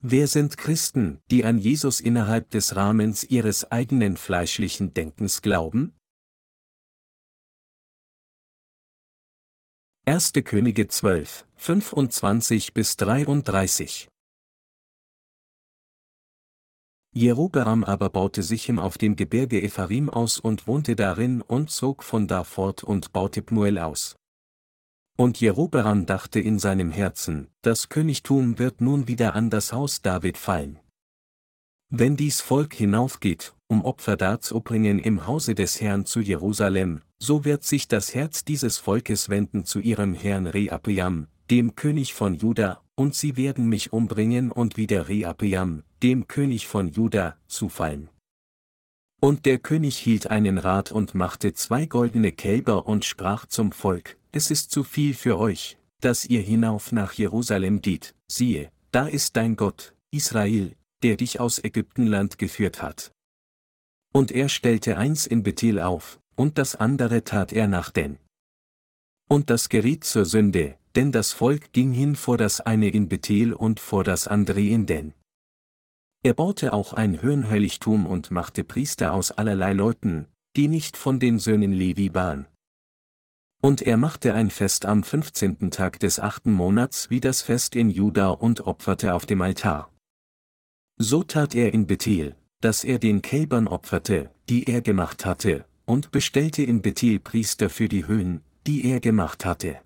Wer sind Christen, die an Jesus innerhalb des Rahmens ihres eigenen fleischlichen Denkens glauben? 1. Könige 12, 25 bis 33 Jerobeam aber baute Sichem auf dem Gebirge Ephraim aus und wohnte darin und zog von da fort und baute Pmuel aus. Und Jerobeam dachte in seinem Herzen, das Königtum wird nun wieder an das Haus David fallen. Wenn dies Volk hinaufgeht, um Opfer darzubringen im Hause des Herrn zu Jerusalem, so wird sich das Herz dieses Volkes wenden zu ihrem Herrn Reapiam, dem König von Juda, und sie werden mich umbringen und wieder Reapiam, dem König von Juda, zufallen. Und der König hielt einen Rat und machte zwei goldene Kälber und sprach zum Volk, es ist zu viel für euch, dass ihr hinauf nach Jerusalem geht, siehe, da ist dein Gott, Israel, der dich aus Ägyptenland geführt hat. Und er stellte eins in Bethel auf, und das andere tat er nach Den. Und das geriet zur Sünde, denn das Volk ging hin vor das eine in Bethel und vor das andere in Den. Er baute auch ein Höhenheiligtum und machte Priester aus allerlei Leuten, die nicht von den Söhnen Levi waren. Und er machte ein Fest am 15. Tag des achten Monats wie das Fest in Juda und opferte auf dem Altar. So tat er in Bethel, dass er den Kälbern opferte, die er gemacht hatte, und bestellte in Bethel Priester für die Höhen, die er gemacht hatte.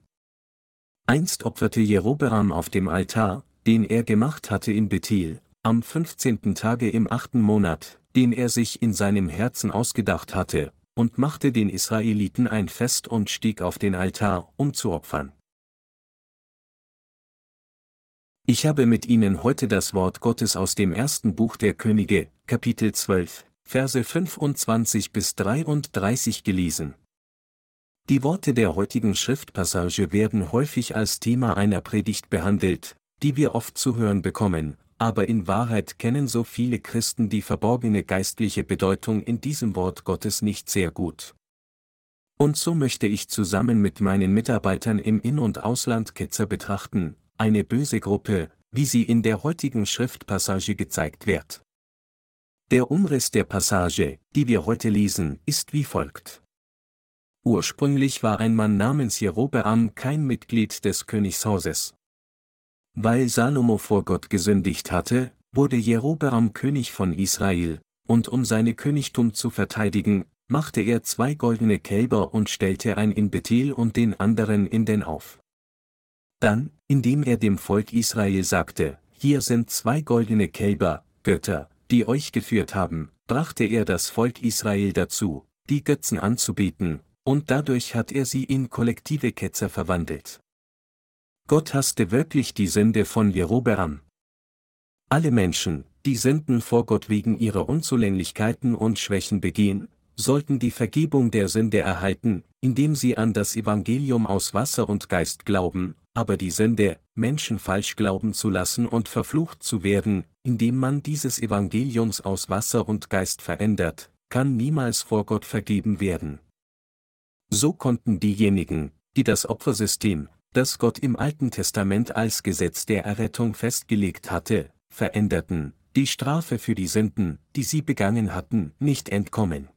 Einst opferte Jerobeam auf dem Altar, den er gemacht hatte in Bethel, am 15. Tage im achten Monat, den er sich in seinem Herzen ausgedacht hatte, und machte den Israeliten ein Fest und stieg auf den Altar, um zu opfern. Ich habe mit Ihnen heute das Wort Gottes aus dem ersten Buch der Könige, Kapitel 12, Verse 25 bis 33 gelesen. Die Worte der heutigen Schriftpassage werden häufig als Thema einer Predigt behandelt, die wir oft zu hören bekommen, aber in Wahrheit kennen so viele Christen die verborgene geistliche Bedeutung in diesem Wort Gottes nicht sehr gut. Und so möchte ich zusammen mit meinen Mitarbeitern im In- und Ausland Ketzer betrachten, eine böse Gruppe, wie sie in der heutigen Schriftpassage gezeigt wird. Der Umriss der Passage, die wir heute lesen, ist wie folgt. Ursprünglich war ein Mann namens Jerobeam kein Mitglied des Königshauses. Weil Salomo vor Gott gesündigt hatte, wurde Jerobeam König von Israel, und um seine Königtum zu verteidigen, machte er zwei goldene Kälber und stellte ein in Bethel und den anderen in den auf. Dann, indem er dem Volk Israel sagte, hier sind zwei goldene Kälber, Götter, die euch geführt haben, brachte er das Volk Israel dazu, die Götzen anzubeten, und dadurch hat er sie in kollektive Ketzer verwandelt. Gott hasste wirklich die Sünde von Jerobeam. Alle Menschen, die Sünden vor Gott wegen ihrer Unzulänglichkeiten und Schwächen begehen, sollten die Vergebung der Sünde erhalten, indem sie an das Evangelium aus Wasser und Geist glauben, aber die Sünde, Menschen falsch glauben zu lassen und verflucht zu werden, indem man dieses Evangeliums aus Wasser und Geist verändert, kann niemals vor Gott vergeben werden. So konnten diejenigen, die das Opfersystem, das Gott im Alten Testament als Gesetz der Errettung festgelegt hatte, veränderten, die Strafe für die Sünden, die sie begangen hatten, nicht entkommen.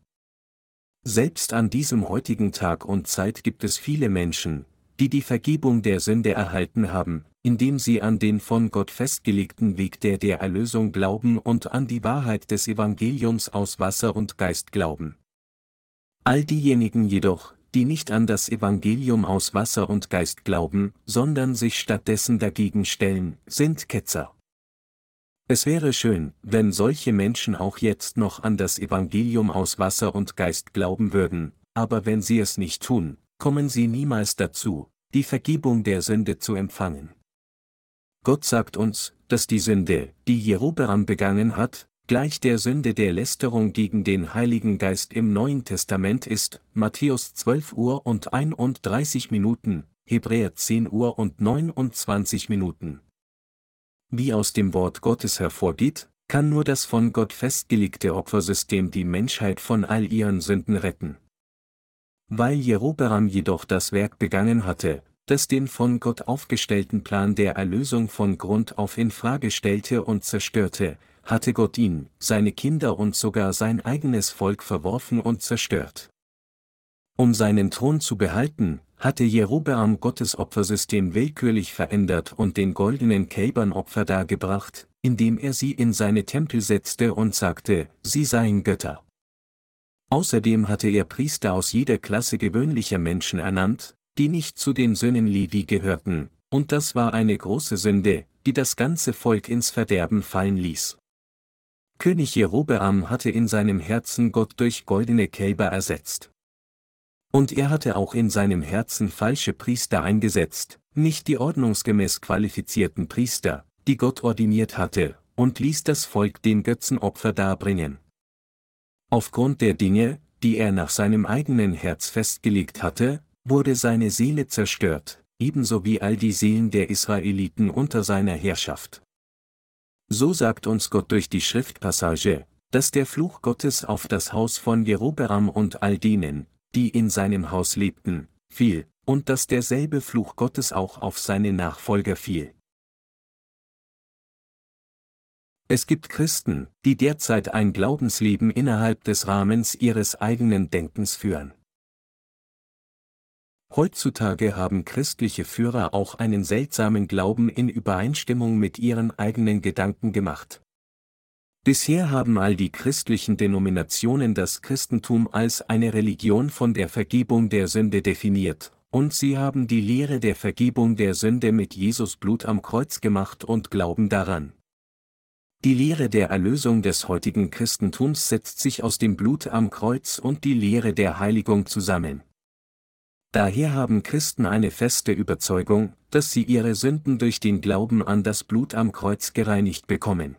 Selbst an diesem heutigen Tag und Zeit gibt es viele Menschen, die die Vergebung der Sünde erhalten haben, indem sie an den von Gott festgelegten Weg der der Erlösung glauben und an die Wahrheit des Evangeliums aus Wasser und Geist glauben. All diejenigen jedoch, die nicht an das Evangelium aus Wasser und Geist glauben, sondern sich stattdessen dagegen stellen, sind Ketzer. Es wäre schön, wenn solche Menschen auch jetzt noch an das Evangelium aus Wasser und Geist glauben würden, aber wenn sie es nicht tun, kommen sie niemals dazu, die Vergebung der Sünde zu empfangen. Gott sagt uns, dass die Sünde, die Jerobeam begangen hat, gleich der Sünde der Lästerung gegen den Heiligen Geist im Neuen Testament ist, Matthäus 12 Uhr und 31 Minuten, Hebräer 10 Uhr und 29 Minuten. Wie aus dem Wort Gottes hervorgeht, kann nur das von Gott festgelegte Opfersystem die Menschheit von all ihren Sünden retten. Weil Jerobeam jedoch das Werk begangen hatte, das den von Gott aufgestellten Plan der Erlösung von Grund auf in Frage stellte und zerstörte, hatte Gott ihn, seine Kinder und sogar sein eigenes Volk verworfen und zerstört. Um seinen Thron zu behalten, hatte Jerobeam Gottes Opfersystem willkürlich verändert und den goldenen Kälbern Opfer dargebracht, indem er sie in seine Tempel setzte und sagte, sie seien Götter. Außerdem hatte er Priester aus jeder Klasse gewöhnlicher Menschen ernannt, die nicht zu den Söhnen Levi gehörten, und das war eine große Sünde, die das ganze Volk ins Verderben fallen ließ. König Jerobeam hatte in seinem Herzen Gott durch goldene Kälber ersetzt. Und er hatte auch in seinem Herzen falsche Priester eingesetzt, nicht die ordnungsgemäß qualifizierten Priester, die Gott ordiniert hatte, und ließ das Volk den Götzenopfer darbringen. Aufgrund der Dinge, die er nach seinem eigenen Herz festgelegt hatte, wurde seine Seele zerstört, ebenso wie all die Seelen der Israeliten unter seiner Herrschaft. So sagt uns Gott durch die Schriftpassage, dass der Fluch Gottes auf das Haus von Jerobeam und all denen, die in seinem Haus lebten, fiel, und dass derselbe Fluch Gottes auch auf seine Nachfolger fiel. Es gibt Christen, die derzeit ein Glaubensleben innerhalb des Rahmens ihres eigenen Denkens führen. Heutzutage haben christliche Führer auch einen seltsamen Glauben in Übereinstimmung mit ihren eigenen Gedanken gemacht. Bisher haben all die christlichen Denominationen das Christentum als eine Religion von der Vergebung der Sünde definiert, und sie haben die Lehre der Vergebung der Sünde mit Jesus Blut am Kreuz gemacht und glauben daran. Die Lehre der Erlösung des heutigen Christentums setzt sich aus dem Blut am Kreuz und die Lehre der Heiligung zusammen. Daher haben Christen eine feste Überzeugung, dass sie ihre Sünden durch den Glauben an das Blut am Kreuz gereinigt bekommen.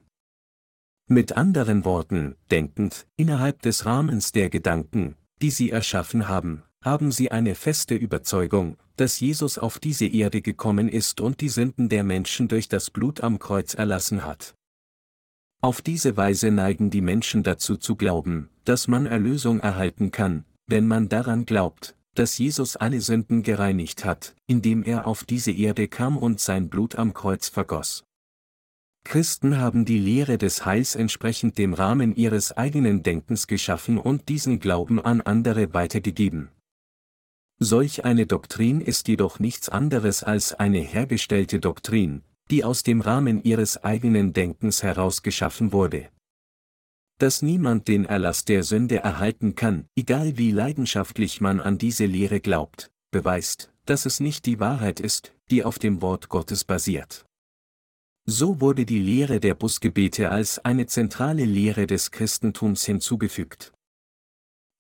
Mit anderen Worten, denkend, innerhalb des Rahmens der Gedanken, die sie erschaffen haben, haben sie eine feste Überzeugung, dass Jesus auf diese Erde gekommen ist und die Sünden der Menschen durch das Blut am Kreuz erlassen hat. Auf diese Weise neigen die Menschen dazu zu glauben, dass man Erlösung erhalten kann, wenn man daran glaubt, dass Jesus alle Sünden gereinigt hat, indem er auf diese Erde kam und sein Blut am Kreuz vergoss. Christen haben die Lehre des Heils entsprechend dem Rahmen ihres eigenen Denkens geschaffen und diesen Glauben an andere weitergegeben. Solch eine Doktrin ist jedoch nichts anderes als eine hergestellte Doktrin, die aus dem Rahmen ihres eigenen Denkens heraus geschaffen wurde dass niemand den Erlass der Sünde erhalten kann, egal wie leidenschaftlich man an diese Lehre glaubt, beweist, dass es nicht die Wahrheit ist, die auf dem Wort Gottes basiert. So wurde die Lehre der Busgebete als eine zentrale Lehre des Christentums hinzugefügt.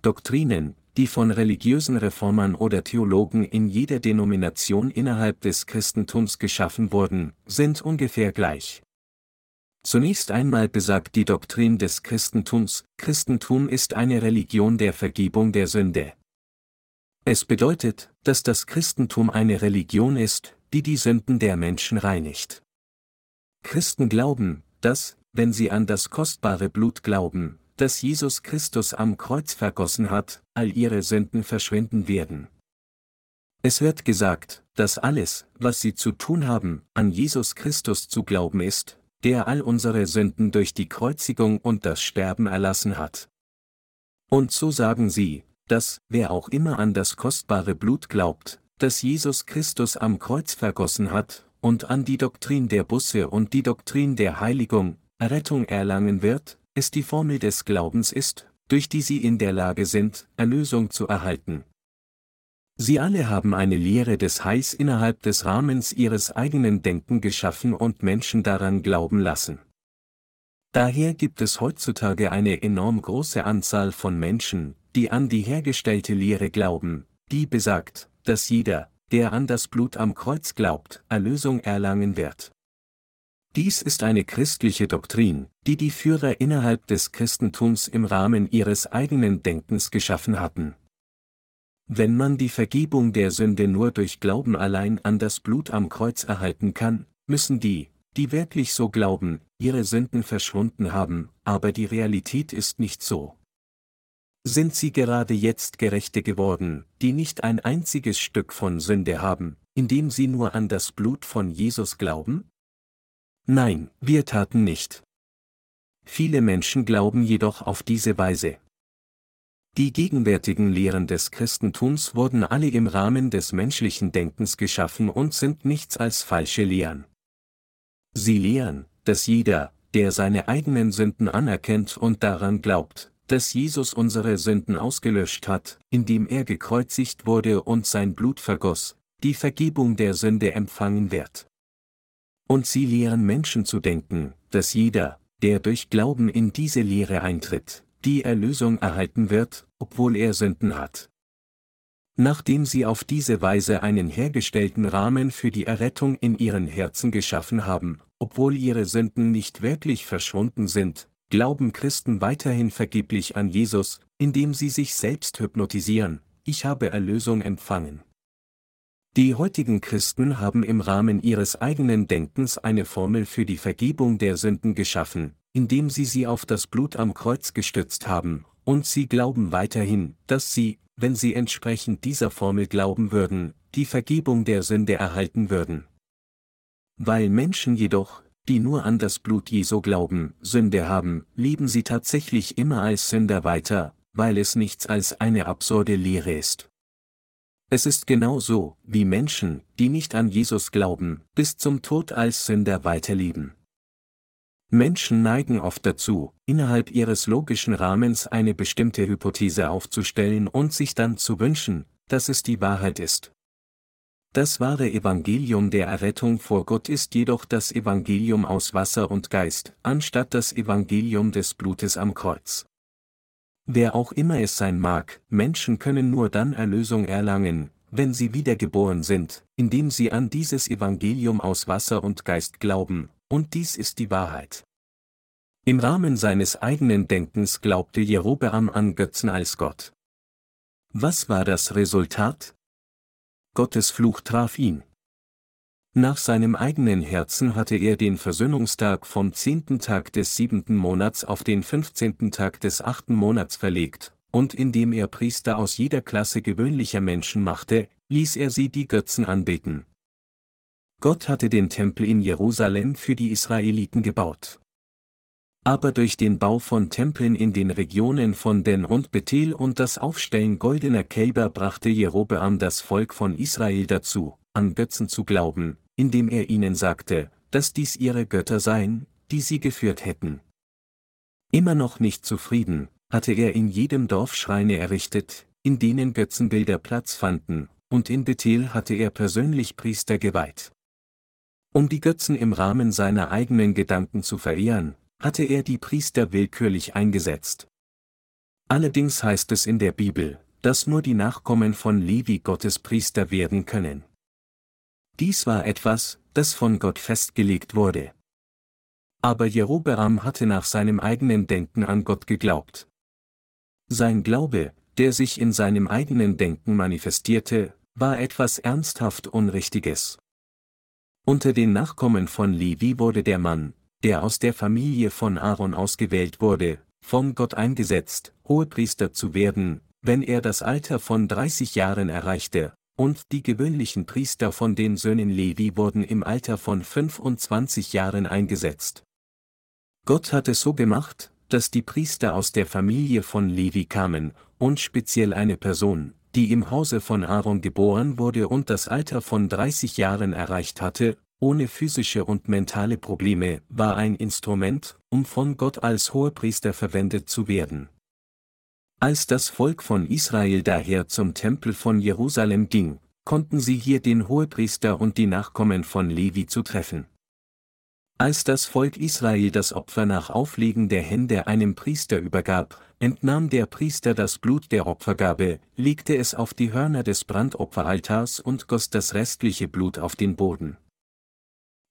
Doktrinen, die von religiösen Reformern oder Theologen in jeder Denomination innerhalb des Christentums geschaffen wurden, sind ungefähr gleich. Zunächst einmal besagt die Doktrin des Christentums, Christentum ist eine Religion der Vergebung der Sünde. Es bedeutet, dass das Christentum eine Religion ist, die die Sünden der Menschen reinigt. Christen glauben, dass, wenn sie an das kostbare Blut glauben, das Jesus Christus am Kreuz vergossen hat, all ihre Sünden verschwinden werden. Es wird gesagt, dass alles, was sie zu tun haben, an Jesus Christus zu glauben ist, der all unsere Sünden durch die Kreuzigung und das Sterben erlassen hat. Und so sagen sie, dass, wer auch immer an das kostbare Blut glaubt, das Jesus Christus am Kreuz vergossen hat, und an die Doktrin der Busse und die Doktrin der Heiligung, Errettung erlangen wird, es die Formel des Glaubens ist, durch die sie in der Lage sind, Erlösung zu erhalten. Sie alle haben eine Lehre des Heils innerhalb des Rahmens ihres eigenen Denken geschaffen und Menschen daran glauben lassen. Daher gibt es heutzutage eine enorm große Anzahl von Menschen, die an die hergestellte Lehre glauben, die besagt, dass jeder, der an das Blut am Kreuz glaubt, Erlösung erlangen wird. Dies ist eine christliche Doktrin, die die Führer innerhalb des Christentums im Rahmen ihres eigenen Denkens geschaffen hatten. Wenn man die Vergebung der Sünde nur durch Glauben allein an das Blut am Kreuz erhalten kann, müssen die, die wirklich so glauben, ihre Sünden verschwunden haben, aber die Realität ist nicht so. Sind sie gerade jetzt Gerechte geworden, die nicht ein einziges Stück von Sünde haben, indem sie nur an das Blut von Jesus glauben? Nein, wir taten nicht. Viele Menschen glauben jedoch auf diese Weise. Die gegenwärtigen Lehren des Christentums wurden alle im Rahmen des menschlichen Denkens geschaffen und sind nichts als falsche Lehren. Sie lehren, dass jeder, der seine eigenen Sünden anerkennt und daran glaubt, dass Jesus unsere Sünden ausgelöscht hat, indem er gekreuzigt wurde und sein Blut vergoss, die Vergebung der Sünde empfangen wird. Und sie lehren Menschen zu denken, dass jeder, der durch Glauben in diese Lehre eintritt, die Erlösung erhalten wird, obwohl er Sünden hat. Nachdem sie auf diese Weise einen hergestellten Rahmen für die Errettung in ihren Herzen geschaffen haben, obwohl ihre Sünden nicht wirklich verschwunden sind, glauben Christen weiterhin vergeblich an Jesus, indem sie sich selbst hypnotisieren, ich habe Erlösung empfangen. Die heutigen Christen haben im Rahmen ihres eigenen Denkens eine Formel für die Vergebung der Sünden geschaffen, indem sie sie auf das Blut am Kreuz gestützt haben, und sie glauben weiterhin, dass sie, wenn sie entsprechend dieser Formel glauben würden, die Vergebung der Sünde erhalten würden. Weil Menschen jedoch, die nur an das Blut Jesu glauben, Sünde haben, leben sie tatsächlich immer als Sünder weiter, weil es nichts als eine absurde Lehre ist. Es ist genau so, wie Menschen, die nicht an Jesus glauben, bis zum Tod als Sünder weiterleben. Menschen neigen oft dazu, innerhalb ihres logischen Rahmens eine bestimmte Hypothese aufzustellen und sich dann zu wünschen, dass es die Wahrheit ist. Das wahre Evangelium der Errettung vor Gott ist jedoch das Evangelium aus Wasser und Geist, anstatt das Evangelium des Blutes am Kreuz. Wer auch immer es sein mag, Menschen können nur dann Erlösung erlangen, wenn sie wiedergeboren sind, indem sie an dieses Evangelium aus Wasser und Geist glauben, und dies ist die Wahrheit. Im Rahmen seines eigenen Denkens glaubte Jerobeam an Götzen als Gott. Was war das Resultat? Gottes Fluch traf ihn. Nach seinem eigenen Herzen hatte er den Versöhnungstag vom zehnten Tag des siebenten Monats auf den fünfzehnten Tag des achten Monats verlegt, und indem er Priester aus jeder Klasse gewöhnlicher Menschen machte, ließ er sie die Götzen anbeten. Gott hatte den Tempel in Jerusalem für die Israeliten gebaut. Aber durch den Bau von Tempeln in den Regionen von Den und Bethel und das Aufstellen goldener Kälber brachte Jerobeam das Volk von Israel dazu, an Götzen zu glauben, indem er ihnen sagte, dass dies ihre Götter seien, die sie geführt hätten. Immer noch nicht zufrieden, hatte er in jedem Dorf Schreine errichtet, in denen Götzenbilder Platz fanden, und in Bethel hatte er persönlich Priester geweiht. Um die Götzen im Rahmen seiner eigenen Gedanken zu verehren, hatte er die Priester willkürlich eingesetzt. Allerdings heißt es in der Bibel, dass nur die Nachkommen von Levi Gottes Priester werden können. Dies war etwas, das von Gott festgelegt wurde. Aber Jerobeam hatte nach seinem eigenen Denken an Gott geglaubt. Sein Glaube, der sich in seinem eigenen Denken manifestierte, war etwas ernsthaft Unrichtiges. Unter den Nachkommen von Levi wurde der Mann, der aus der Familie von Aaron ausgewählt wurde, von Gott eingesetzt, Hohepriester zu werden, wenn er das Alter von 30 Jahren erreichte, und die gewöhnlichen Priester von den Söhnen Levi wurden im Alter von 25 Jahren eingesetzt. Gott hat es so gemacht, dass die Priester aus der Familie von Levi kamen, und speziell eine Person, die im Hause von Aaron geboren wurde und das Alter von 30 Jahren erreicht hatte, ohne physische und mentale Probleme, war ein Instrument, um von Gott als Hohepriester verwendet zu werden. Als das Volk von Israel daher zum Tempel von Jerusalem ging, konnten sie hier den Hohepriester und die Nachkommen von Levi zu treffen. Als das Volk Israel das Opfer nach Auflegen der Hände einem Priester übergab, entnahm der Priester das Blut der Opfergabe, legte es auf die Hörner des Brandopferaltars und goss das restliche Blut auf den Boden.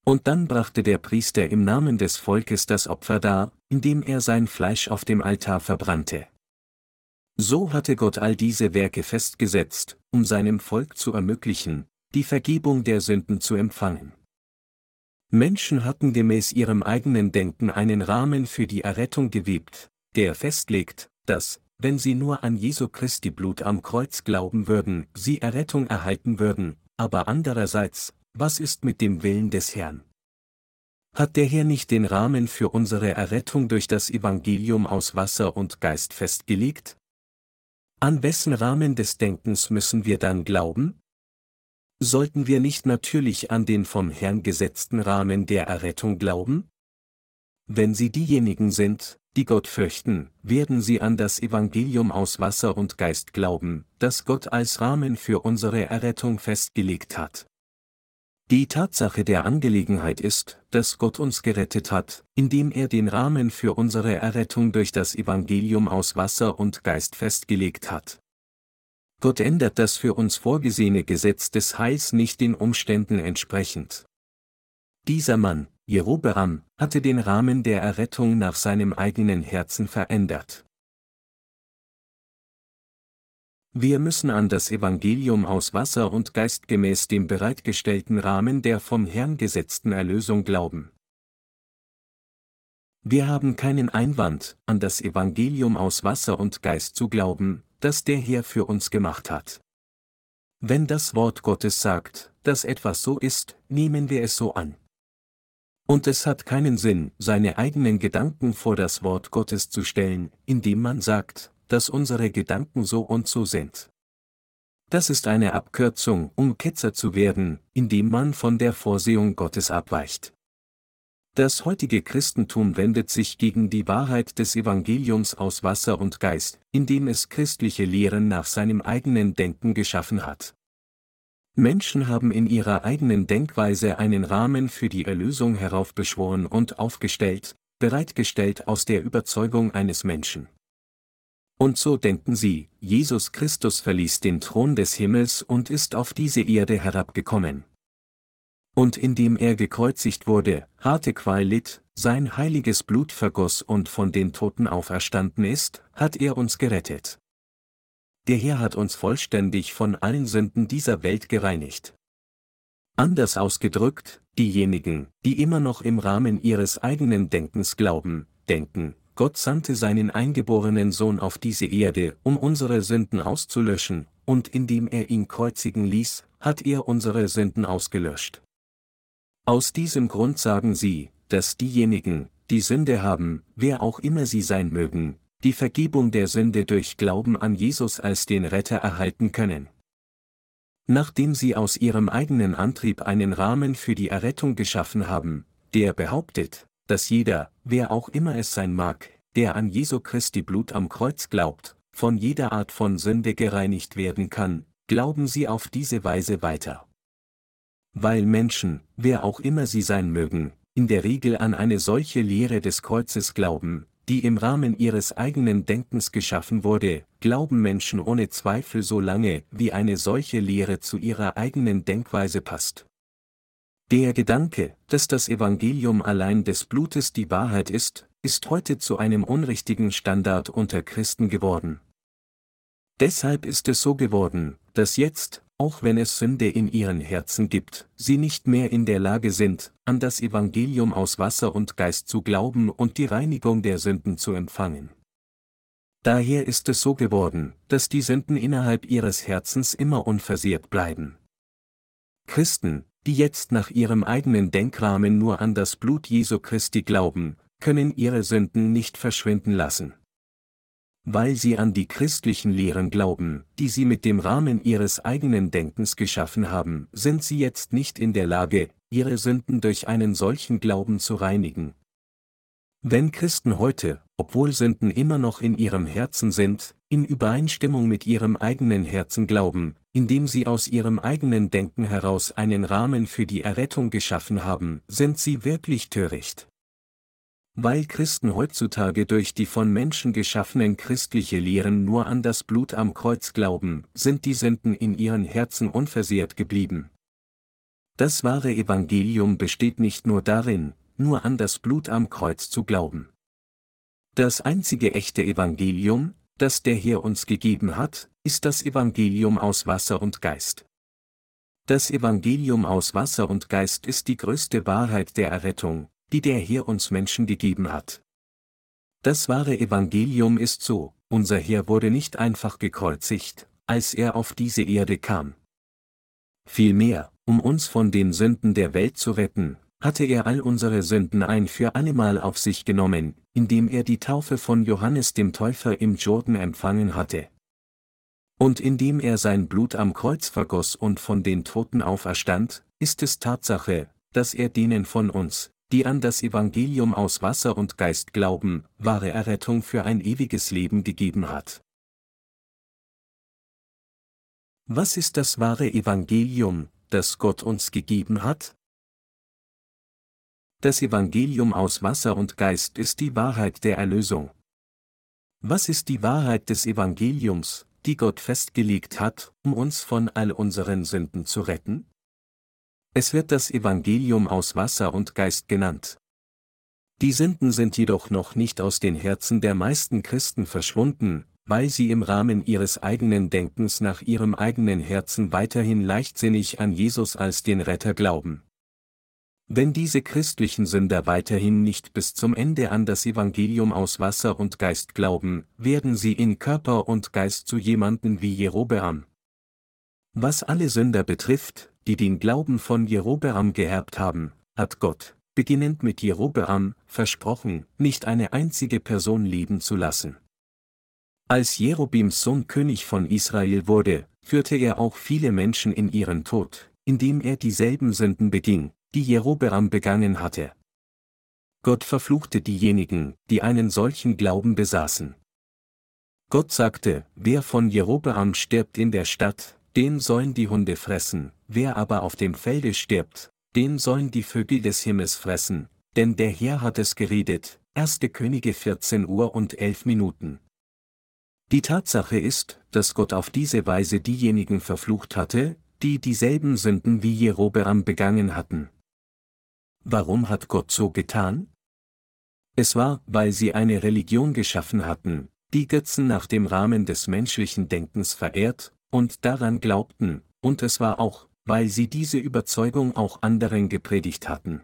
Und dann brachte der Priester im Namen des Volkes das Opfer dar, indem er sein Fleisch auf dem Altar verbrannte. So hatte Gott all diese Werke festgesetzt, um seinem Volk zu ermöglichen, die Vergebung der Sünden zu empfangen. Menschen hatten gemäß ihrem eigenen Denken einen Rahmen für die Errettung gewebt, der festlegt, dass, wenn sie nur an Jesu Christi Blut am Kreuz glauben würden, sie Errettung erhalten würden, aber andererseits, was ist mit dem Willen des Herrn? Hat der Herr nicht den Rahmen für unsere Errettung durch das Evangelium aus Wasser und Geist festgelegt? An wessen Rahmen des Denkens müssen wir dann glauben? Sollten wir nicht natürlich an den vom Herrn gesetzten Rahmen der Errettung glauben? Wenn sie diejenigen sind, die Gott fürchten, werden sie an das Evangelium aus Wasser und Geist glauben, das Gott als Rahmen für unsere Errettung festgelegt hat. Die Tatsache der Angelegenheit ist, dass Gott uns gerettet hat, indem er den Rahmen für unsere Errettung durch das Evangelium aus Wasser und Geist festgelegt hat. Gott ändert das für uns vorgesehene Gesetz des Heils nicht den Umständen entsprechend. Dieser Mann, Jerobeam, hatte den Rahmen der Errettung nach seinem eigenen Herzen verändert. Wir müssen an das Evangelium aus Wasser und Geist gemäß dem bereitgestellten Rahmen der vom Herrn gesetzten Erlösung glauben. Wir haben keinen Einwand, an das Evangelium aus Wasser und Geist zu glauben, das der Herr für uns gemacht hat. Wenn das Wort Gottes sagt, dass etwas so ist, nehmen wir es so an. Und es hat keinen Sinn, seine eigenen Gedanken vor das Wort Gottes zu stellen, indem man sagt, dass unsere Gedanken so und so sind. Das ist eine Abkürzung, um Ketzer zu werden, indem man von der Vorsehung Gottes abweicht. Das heutige Christentum wendet sich gegen die Wahrheit des Evangeliums aus Wasser und Geist, indem es christliche Lehren nach seinem eigenen Denken geschaffen hat. Menschen haben in ihrer eigenen Denkweise einen Rahmen für die Erlösung heraufbeschworen und aufgestellt, bereitgestellt aus der Überzeugung eines Menschen. Und so denken sie, Jesus Christus verließ den Thron des Himmels und ist auf diese Erde herabgekommen. Und indem er gekreuzigt wurde, harte Qual litt, sein heiliges Blut vergoss und von den Toten auferstanden ist, hat er uns gerettet. Der Herr hat uns vollständig von allen Sünden dieser Welt gereinigt. Anders ausgedrückt, diejenigen, die immer noch im Rahmen ihres eigenen Denkens glauben, denken, Gott sandte seinen eingeborenen Sohn auf diese Erde, um unsere Sünden auszulöschen, und indem er ihn kreuzigen ließ, hat er unsere Sünden ausgelöscht. Aus diesem Grund sagen sie, dass diejenigen, die Sünde haben, wer auch immer sie sein mögen, die Vergebung der Sünde durch Glauben an Jesus als den Retter erhalten können. Nachdem sie aus ihrem eigenen Antrieb einen Rahmen für die Errettung geschaffen haben, der behauptet, dass jeder, wer auch immer es sein mag, der an Jesu Christi Blut am Kreuz glaubt, von jeder Art von Sünde gereinigt werden kann, glauben sie auf diese Weise weiter. Weil Menschen, wer auch immer sie sein mögen, in der Regel an eine solche Lehre des Kreuzes glauben, die im Rahmen ihres eigenen Denkens geschaffen wurde, glauben Menschen ohne Zweifel so lange, wie eine solche Lehre zu ihrer eigenen Denkweise passt. Der Gedanke, dass das Evangelium allein des Blutes die Wahrheit ist, ist heute zu einem unrichtigen Standard unter Christen geworden. Deshalb ist es so geworden, dass jetzt, auch wenn es Sünde in ihren Herzen gibt, sie nicht mehr in der Lage sind, an das Evangelium aus Wasser und Geist zu glauben und die Reinigung der Sünden zu empfangen. Daher ist es so geworden, dass die Sünden innerhalb ihres Herzens immer unversehrt bleiben. Christen, die jetzt nach ihrem eigenen Denkrahmen nur an das Blut Jesu Christi glauben, können ihre Sünden nicht verschwinden lassen. Weil sie an die christlichen Lehren glauben, die sie mit dem Rahmen ihres eigenen Denkens geschaffen haben, sind sie jetzt nicht in der Lage, ihre Sünden durch einen solchen Glauben zu reinigen. Wenn Christen heute, obwohl Sünden immer noch in ihrem Herzen sind, in Übereinstimmung mit ihrem eigenen Herzen glauben, indem sie aus ihrem eigenen Denken heraus einen Rahmen für die Errettung geschaffen haben, sind sie wirklich töricht. Weil Christen heutzutage durch die von Menschen geschaffenen christliche Lehren nur an das Blut am Kreuz glauben, sind die Sünden in ihren Herzen unversehrt geblieben. Das wahre Evangelium besteht nicht nur darin, nur an das Blut am Kreuz zu glauben. Das einzige echte Evangelium, das der Herr uns gegeben hat, ist das Evangelium aus Wasser und Geist. Das Evangelium aus Wasser und Geist ist die größte Wahrheit der Errettung, die der Herr uns Menschen gegeben hat. Das wahre Evangelium ist so, unser Herr wurde nicht einfach gekreuzigt, als er auf diese Erde kam. Vielmehr, um uns von den Sünden der Welt zu retten, hatte er all unsere Sünden ein für allemal auf sich genommen, indem er die Taufe von Johannes dem Täufer im Jordan empfangen hatte. Und indem er sein Blut am Kreuz vergoss und von den Toten auferstand, ist es Tatsache, dass er denen von uns, die an das Evangelium aus Wasser und Geist glauben, wahre Errettung für ein ewiges Leben gegeben hat. Was ist das wahre Evangelium, das Gott uns gegeben hat? Das Evangelium aus Wasser und Geist ist die Wahrheit der Erlösung. Was ist die Wahrheit des Evangeliums, die Gott festgelegt hat, um uns von all unseren Sünden zu retten? Es wird das Evangelium aus Wasser und Geist genannt. Die Sünden sind jedoch noch nicht aus den Herzen der meisten Christen verschwunden, weil sie im Rahmen ihres eigenen Denkens nach ihrem eigenen Herzen weiterhin leichtsinnig an Jesus als den Retter glauben. Wenn diese christlichen Sünder weiterhin nicht bis zum Ende an das Evangelium aus Wasser und Geist glauben, werden sie in Körper und Geist zu jemanden wie Jerobeam. Was alle Sünder betrifft, die den Glauben von Jerobeam geerbt haben, hat Gott, beginnend mit Jerobeam, versprochen, nicht eine einzige Person leben zu lassen. Als Jerobims Sohn König von Israel wurde, führte er auch viele Menschen in ihren Tod, indem er dieselben Sünden beging, die Jerobeam begangen hatte. Gott verfluchte diejenigen, die einen solchen Glauben besaßen. Gott sagte, wer von Jerobeam stirbt in der Stadt, den sollen die Hunde fressen, wer aber auf dem Felde stirbt, den sollen die Vögel des Himmels fressen, denn der Herr hat es geredet, 1. Könige 14 Uhr und 11 Minuten. Die Tatsache ist, dass Gott auf diese Weise diejenigen verflucht hatte, die dieselben Sünden wie Jerobeam begangen hatten. Warum hat Gott so getan? Es war, weil sie eine Religion geschaffen hatten, die Götzen nach dem Rahmen des menschlichen Denkens verehrt und daran glaubten, und es war auch, weil sie diese Überzeugung auch anderen gepredigt hatten.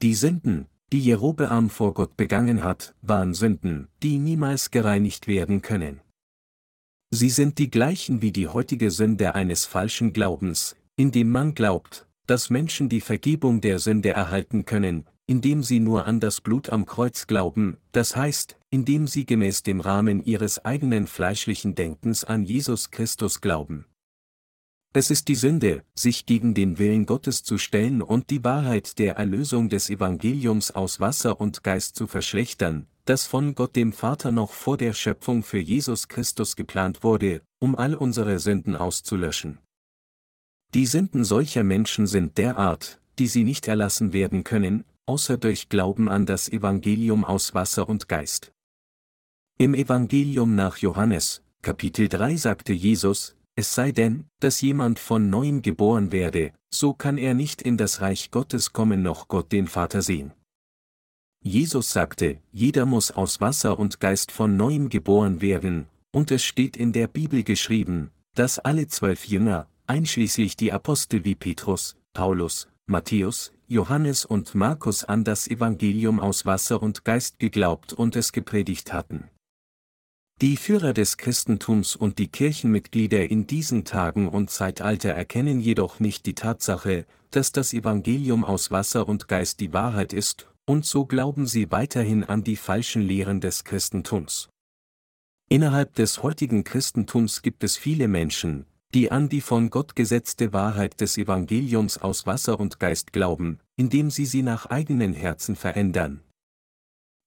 Die Sünden, die Jerobeam vor Gott begangen hat, waren Sünden, die niemals gereinigt werden können. Sie sind die gleichen wie die heutige Sünde eines falschen Glaubens, indem man glaubt, dass Menschen die Vergebung der Sünde erhalten können, indem sie nur an das Blut am Kreuz glauben, das heißt, indem sie gemäß dem Rahmen ihres eigenen fleischlichen Denkens an Jesus Christus glauben. Es ist die Sünde, sich gegen den Willen Gottes zu stellen und die Wahrheit der Erlösung des Evangeliums aus Wasser und Geist zu verschlechtern, das von Gott dem Vater noch vor der Schöpfung für Jesus Christus geplant wurde, um all unsere Sünden auszulöschen. Die Sünden solcher Menschen sind derart, die sie nicht erlassen werden können, außer durch Glauben an das Evangelium aus Wasser und Geist. Im Evangelium nach Johannes, Kapitel 3 sagte Jesus, es sei denn, dass jemand von neuem geboren werde, so kann er nicht in das Reich Gottes kommen noch Gott den Vater sehen. Jesus sagte, jeder muss aus Wasser und Geist von neuem geboren werden, und es steht in der Bibel geschrieben, dass alle zwölf Jünger, einschließlich die Apostel wie Petrus, Paulus, Matthäus, Johannes und Markus an das Evangelium aus Wasser und Geist geglaubt und es gepredigt hatten. Die Führer des Christentums und die Kirchenmitglieder in diesen Tagen und Zeitalter erkennen jedoch nicht die Tatsache, dass das Evangelium aus Wasser und Geist die Wahrheit ist, und so glauben sie weiterhin an die falschen Lehren des Christentums. Innerhalb des heutigen Christentums gibt es viele Menschen, die an die von Gott gesetzte Wahrheit des Evangeliums aus Wasser und Geist glauben, indem sie sie nach eigenen Herzen verändern.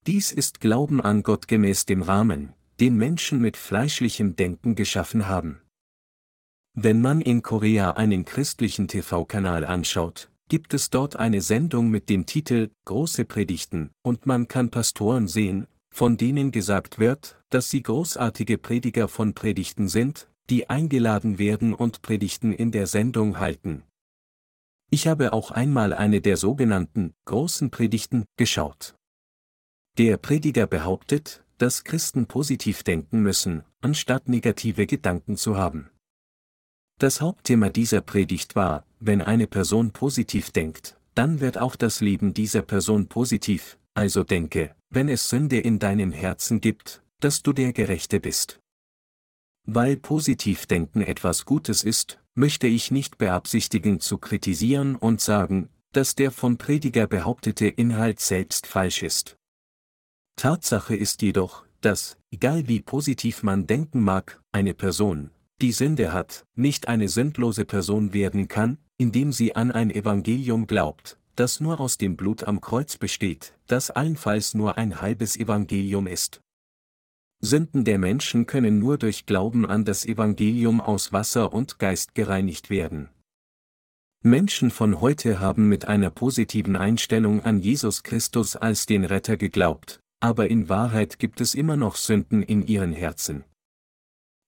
Dies ist Glauben an Gott gemäß dem Rahmen, den Menschen mit fleischlichem Denken geschaffen haben. Wenn man in Korea einen christlichen TV-Kanal anschaut, gibt es dort eine Sendung mit dem Titel Große Predigten, und man kann Pastoren sehen, von denen gesagt wird, dass sie großartige Prediger von Predigten sind, die eingeladen werden und Predigten in der Sendung halten. Ich habe auch einmal eine der sogenannten großen Predigten geschaut. Der Prediger behauptet, dass Christen positiv denken müssen, anstatt negative Gedanken zu haben. Das Hauptthema dieser Predigt war, wenn eine Person positiv denkt, dann wird auch das Leben dieser Person positiv, also denke, wenn es Sünde in deinem Herzen gibt, dass du der Gerechte bist. Weil positiv denken etwas Gutes ist, möchte ich nicht beabsichtigen zu kritisieren und sagen, dass der vom Prediger behauptete Inhalt selbst falsch ist. Tatsache ist jedoch, dass, egal wie positiv man denken mag, eine Person, die Sünde hat, nicht eine sündlose Person werden kann, indem sie an ein Evangelium glaubt, das nur aus dem Blut am Kreuz besteht, das allenfalls nur ein halbes Evangelium ist. Sünden der Menschen können nur durch Glauben an das Evangelium aus Wasser und Geist gereinigt werden. Menschen von heute haben mit einer positiven Einstellung an Jesus Christus als den Retter geglaubt, aber in Wahrheit gibt es immer noch Sünden in ihren Herzen.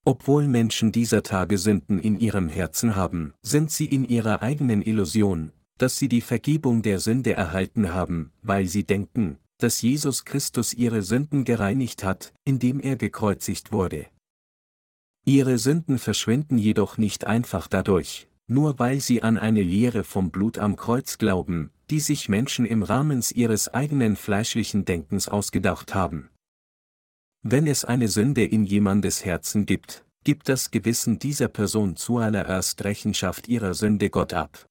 Obwohl Menschen dieser Tage Sünden in ihrem Herzen haben, sind sie in ihrer eigenen Illusion, dass sie die Vergebung der Sünde erhalten haben, weil sie denken, dass Jesus Christus ihre Sünden gereinigt hat, indem er gekreuzigt wurde. Ihre Sünden verschwinden jedoch nicht einfach dadurch, nur weil sie an eine Lehre vom Blut am Kreuz glauben, die sich Menschen im Rahmen ihres eigenen fleischlichen Denkens ausgedacht haben. Wenn es eine Sünde in jemandes Herzen gibt, gibt das Gewissen dieser Person zuallererst Rechenschaft ihrer Sünde Gott ab.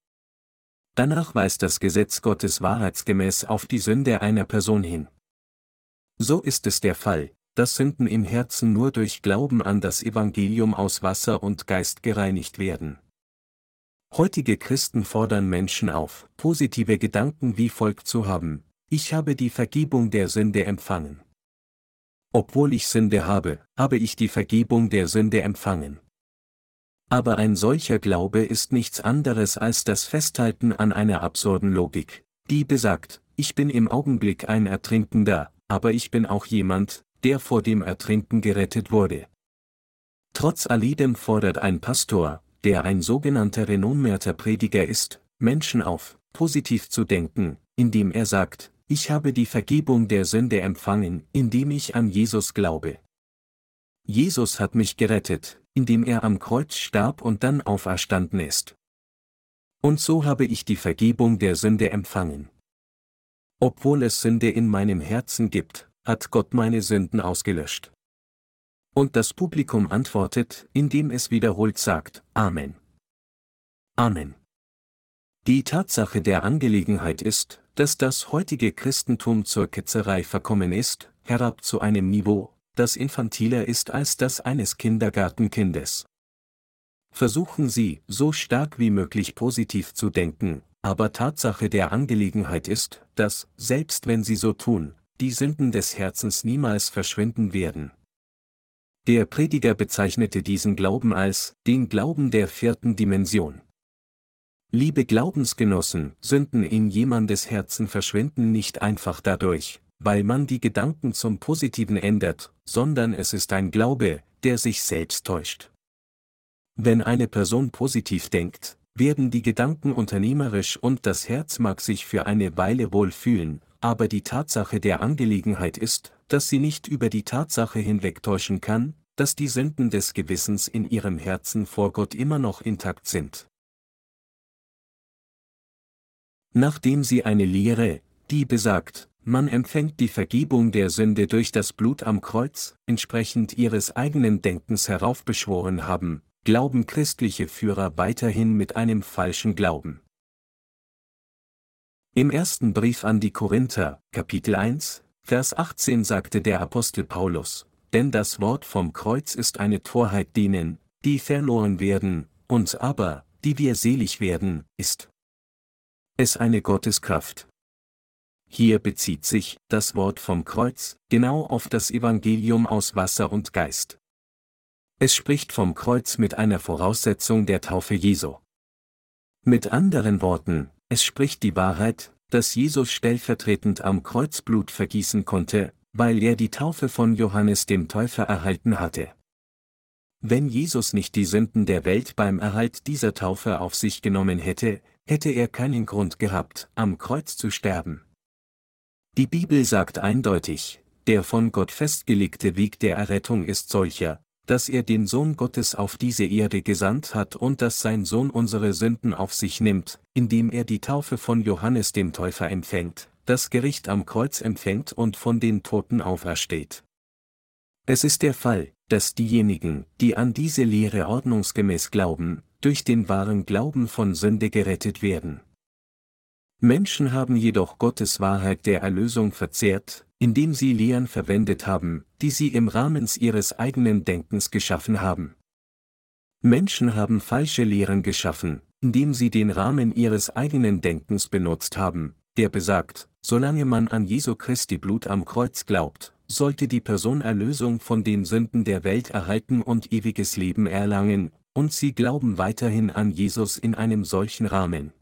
Danach weist das Gesetz Gottes wahrheitsgemäß auf die Sünde einer Person hin. So ist es der Fall, dass Sünden im Herzen nur durch Glauben an das Evangelium aus Wasser und Geist gereinigt werden. Heutige Christen fordern Menschen auf, positive Gedanken wie folgt zu haben, ich habe die Vergebung der Sünde empfangen. Obwohl ich Sünde habe, habe ich die Vergebung der Sünde empfangen. Aber ein solcher Glaube ist nichts anderes als das Festhalten an einer absurden Logik, die besagt, ich bin im Augenblick ein Ertrinkender, aber ich bin auch jemand, der vor dem Ertrinken gerettet wurde. Trotz alledem fordert ein Pastor, der ein sogenannter renommierter Prediger ist, Menschen auf, positiv zu denken, indem er sagt, ich habe die Vergebung der Sünde empfangen, indem ich an Jesus glaube. Jesus hat mich gerettet, indem er am Kreuz starb und dann auferstanden ist. Und so habe ich die Vergebung der Sünde empfangen. Obwohl es Sünde in meinem Herzen gibt, hat Gott meine Sünden ausgelöscht. Und das Publikum antwortet, indem es wiederholt sagt, Amen. Amen. Die Tatsache der Angelegenheit ist, dass das heutige Christentum zur Ketzerei verkommen ist, herab zu einem Niveau, das infantiler ist als das eines Kindergartenkindes. Versuchen Sie, so stark wie möglich positiv zu denken, aber Tatsache der Angelegenheit ist, dass, selbst wenn Sie so tun, die Sünden des Herzens niemals verschwinden werden. Der Prediger bezeichnete diesen Glauben als den Glauben der vierten Dimension. Liebe Glaubensgenossen, Sünden in jemandes Herzen verschwinden nicht einfach dadurch, weil man die Gedanken zum Positiven ändert, sondern es ist ein Glaube, der sich selbst täuscht. Wenn eine Person positiv denkt, werden die Gedanken unternehmerisch und das Herz mag sich für eine Weile wohl fühlen, aber die Tatsache der Angelegenheit ist, dass sie nicht über die Tatsache hinwegtäuschen kann, dass die Sünden des Gewissens in ihrem Herzen vor Gott immer noch intakt sind. Nachdem sie eine Lehre, die besagt, man empfängt die Vergebung der Sünde durch das Blut am Kreuz, entsprechend ihres eigenen Denkens heraufbeschworen haben, glauben christliche Führer weiterhin mit einem falschen Glauben. Im ersten Brief an die Korinther, Kapitel 1, Vers 18 sagte der Apostel Paulus, denn das Wort vom Kreuz ist eine Torheit denen, die verloren werden, uns aber, die wir selig werden, ist es eine Gotteskraft. Hier bezieht sich das Wort vom Kreuz genau auf das Evangelium aus Wasser und Geist. Es spricht vom Kreuz mit einer Voraussetzung der Taufe Jesu. Mit anderen Worten, es spricht die Wahrheit, dass Jesus stellvertretend am Kreuz Blut vergießen konnte, weil er die Taufe von Johannes dem Täufer erhalten hatte. Wenn Jesus nicht die Sünden der Welt beim Erhalt dieser Taufe auf sich genommen hätte, hätte er keinen Grund gehabt, am Kreuz zu sterben. Die Bibel sagt eindeutig, der von Gott festgelegte Weg der Errettung ist solcher, dass er den Sohn Gottes auf diese Erde gesandt hat und dass sein Sohn unsere Sünden auf sich nimmt, indem er die Taufe von Johannes dem Täufer empfängt, das Gericht am Kreuz empfängt und von den Toten aufersteht. Es ist der Fall, dass diejenigen, die an diese Lehre ordnungsgemäß glauben, durch den wahren Glauben von Sünde gerettet werden. Menschen haben jedoch Gottes Wahrheit der Erlösung verzehrt, indem sie Lehren verwendet haben, die sie im Rahmen ihres eigenen Denkens geschaffen haben. Menschen haben falsche Lehren geschaffen, indem sie den Rahmen ihres eigenen Denkens benutzt haben, der besagt, solange man an Jesu Christi Blut am Kreuz glaubt, sollte die Person Erlösung von den Sünden der Welt erhalten und ewiges Leben erlangen, und sie glauben weiterhin an Jesus in einem solchen Rahmen.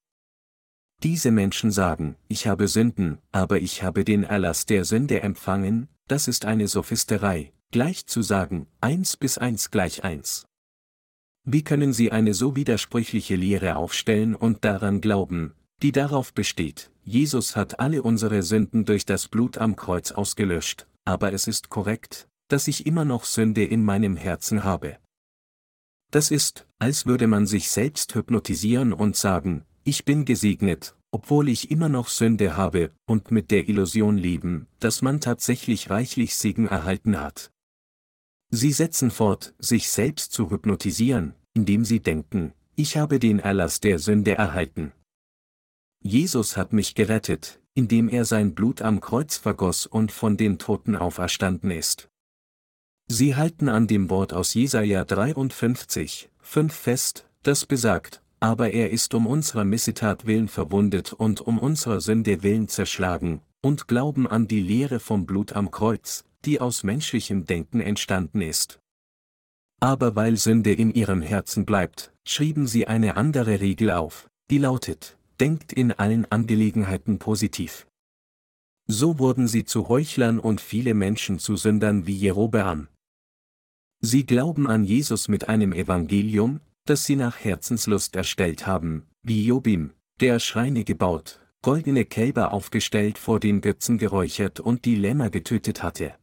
Diese Menschen sagen, ich habe Sünden, aber ich habe den Erlass der Sünde empfangen, das ist eine Sophisterei, gleich zu sagen, 1 bis 1 gleich 1. Wie können Sie eine so widersprüchliche Lehre aufstellen und daran glauben, die darauf besteht, Jesus hat alle unsere Sünden durch das Blut am Kreuz ausgelöscht, aber es ist korrekt, dass ich immer noch Sünde in meinem Herzen habe. Das ist, als würde man sich selbst hypnotisieren und sagen, ich bin gesegnet, obwohl ich immer noch Sünde habe, und mit der Illusion leben, dass man tatsächlich reichlich Segen erhalten hat. Sie setzen fort, sich selbst zu hypnotisieren, indem sie denken, ich habe den Erlass der Sünde erhalten. Jesus hat mich gerettet, indem er sein Blut am Kreuz vergoss und von den Toten auferstanden ist. Sie halten an dem Wort aus Jesaja 53, 5 fest, das besagt, aber er ist um unserer Missetat willen verwundet und um unserer Sünde willen zerschlagen, und glauben an die Lehre vom Blut am Kreuz, die aus menschlichem Denken entstanden ist. Aber weil Sünde in ihrem Herzen bleibt, schrieben sie eine andere Regel auf, die lautet, denkt in allen Angelegenheiten positiv. So wurden sie zu Heuchlern und viele Menschen zu Sündern wie Jerobeam. Sie glauben an Jesus mit einem Evangelium, das sie nach Herzenslust erstellt haben, wie Jobim, der Schreine gebaut, goldene Kälber aufgestellt vor den Götzen geräuchert und die Lämmer getötet hatte.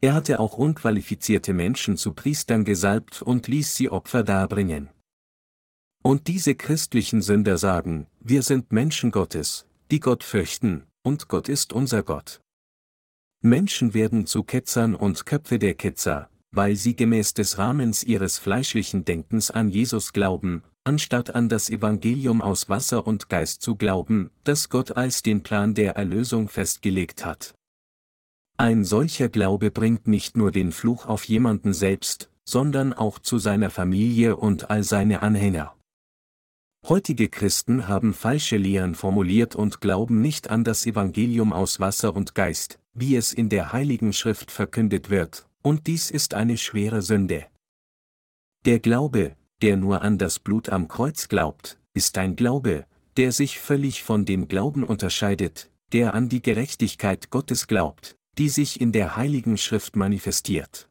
Er hatte auch unqualifizierte Menschen zu Priestern gesalbt und ließ sie Opfer darbringen. Und diese christlichen Sünder sagen, wir sind Menschen Gottes, die Gott fürchten, und Gott ist unser Gott. Menschen werden zu Ketzern und Köpfe der Ketzer, weil sie gemäß des Rahmens ihres fleischlichen Denkens an Jesus glauben, anstatt an das Evangelium aus Wasser und Geist zu glauben, das Gott als den Plan der Erlösung festgelegt hat. Ein solcher Glaube bringt nicht nur den Fluch auf jemanden selbst, sondern auch zu seiner Familie und all seine Anhänger. Heutige Christen haben falsche Lehren formuliert und glauben nicht an das Evangelium aus Wasser und Geist, wie es in der Heiligen Schrift verkündet wird, und dies ist eine schwere Sünde. Der Glaube, der nur an das Blut am Kreuz glaubt, ist ein Glaube, der sich völlig von dem Glauben unterscheidet, der an die Gerechtigkeit Gottes glaubt, die sich in der Heiligen Schrift manifestiert.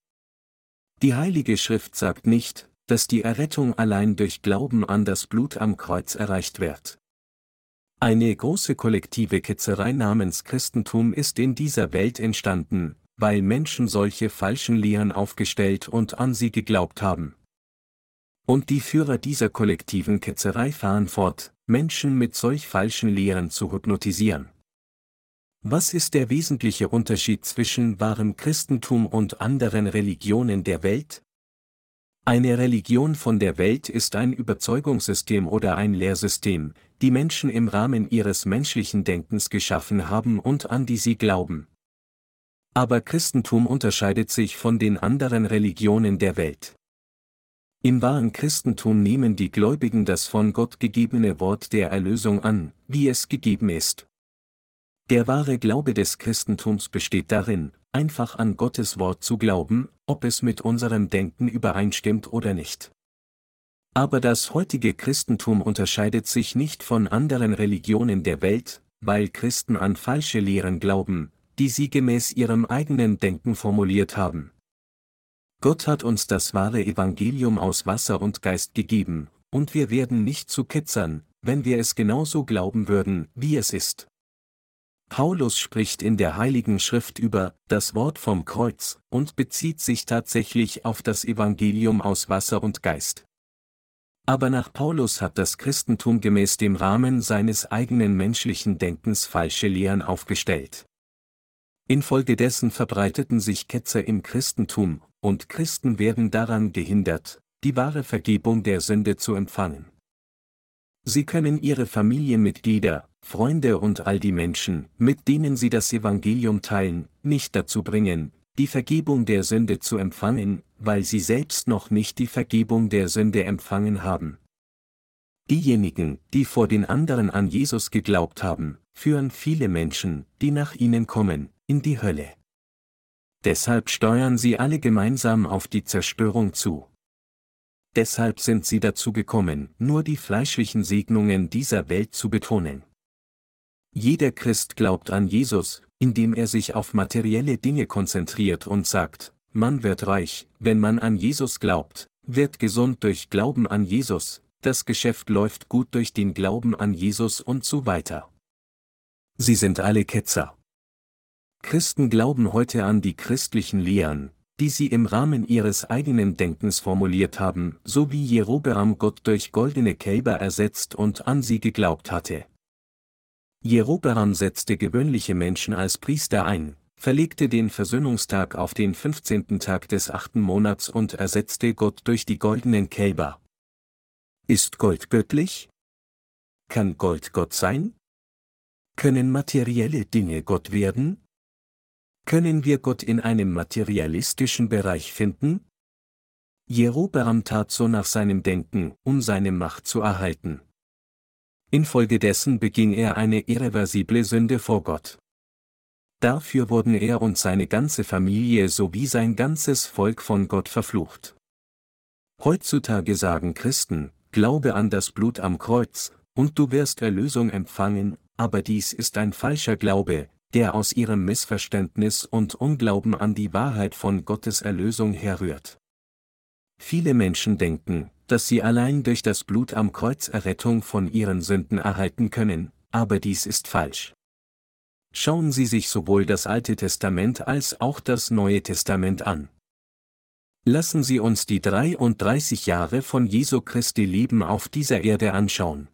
Die Heilige Schrift sagt nicht, dass die Errettung allein durch Glauben an das Blut am Kreuz erreicht wird. Eine große kollektive Ketzerei namens Christentum ist in dieser Welt entstanden, weil Menschen solche falschen Lehren aufgestellt und an sie geglaubt haben. Und die Führer dieser kollektiven Ketzerei fahren fort, Menschen mit solch falschen Lehren zu hypnotisieren. Was ist der wesentliche Unterschied zwischen wahrem Christentum und anderen Religionen der Welt? Eine Religion von der Welt ist ein Überzeugungssystem oder ein Lehrsystem, die Menschen im Rahmen ihres menschlichen Denkens geschaffen haben und an die sie glauben. Aber Christentum unterscheidet sich von den anderen Religionen der Welt. Im wahren Christentum nehmen die Gläubigen das von Gott gegebene Wort der Erlösung an, wie es gegeben ist. Der wahre Glaube des Christentums besteht darin, einfach an Gottes Wort zu glauben, ob es mit unserem Denken übereinstimmt oder nicht. Aber das heutige Christentum unterscheidet sich nicht von anderen Religionen der Welt, weil Christen an falsche Lehren glauben, die sie gemäß ihrem eigenen Denken formuliert haben. Gott hat uns das wahre Evangelium aus Wasser und Geist gegeben, und wir werden nicht zu Ketzern, wenn wir es genauso glauben würden, wie es ist. Paulus spricht in der Heiligen Schrift über das Wort vom Kreuz und bezieht sich tatsächlich auf das Evangelium aus Wasser und Geist. Aber nach Paulus hat das Christentum gemäß dem Rahmen seines eigenen menschlichen Denkens falsche Lehren aufgestellt. Infolgedessen verbreiteten sich Ketzer im Christentum, und Christen werden daran gehindert, die wahre Vergebung der Sünde zu empfangen. Sie können Ihre Familienmitglieder, Freunde und all die Menschen, mit denen Sie das Evangelium teilen, nicht dazu bringen, die Vergebung der Sünde zu empfangen, weil sie selbst noch nicht die Vergebung der Sünde empfangen haben. Diejenigen, die vor den anderen an Jesus geglaubt haben, führen viele Menschen, die nach ihnen kommen, in die Hölle. Deshalb steuern sie alle gemeinsam auf die Zerstörung zu. Deshalb sind sie dazu gekommen, nur die fleischlichen Segnungen dieser Welt zu betonen. Jeder Christ glaubt an Jesus, indem er sich auf materielle Dinge konzentriert und sagt, man wird reich, wenn man an Jesus glaubt, wird gesund durch Glauben an Jesus, das Geschäft läuft gut durch den Glauben an Jesus und so weiter. Sie sind alle Ketzer. Christen glauben heute an die christlichen Lehren, die sie im Rahmen ihres eigenen Denkens formuliert haben, so wie Jerobeam Gott durch goldene Kälber ersetzt und an sie geglaubt hatte. Jerobeam setzte gewöhnliche Menschen als Priester ein, verlegte den Versöhnungstag auf den 15. Tag des achten Monats und ersetzte Gott durch die goldenen Kälber. Ist Gold göttlich? Kann Gold Gott sein? Können materielle Dinge Gott werden? Können wir Gott in einem materialistischen Bereich finden? Jerobeam tat so nach seinem Denken, um seine Macht zu erhalten. Infolgedessen beging er eine irreversible Sünde vor Gott. Dafür wurden er und seine ganze Familie sowie sein ganzes Volk von Gott verflucht. Heutzutage sagen Christen, glaube an das Blut am Kreuz, und du wirst Erlösung empfangen, aber dies ist ein falscher Glaube, der aus ihrem Missverständnis und Unglauben an die Wahrheit von Gottes Erlösung herrührt. Viele Menschen denken, dass sie allein durch das Blut am Kreuz Errettung von ihren Sünden erhalten können, aber dies ist falsch. Schauen Sie sich sowohl das Alte Testament als auch das Neue Testament an. Lassen Sie uns die 33 Jahre von Jesu Christi Leben auf dieser Erde anschauen.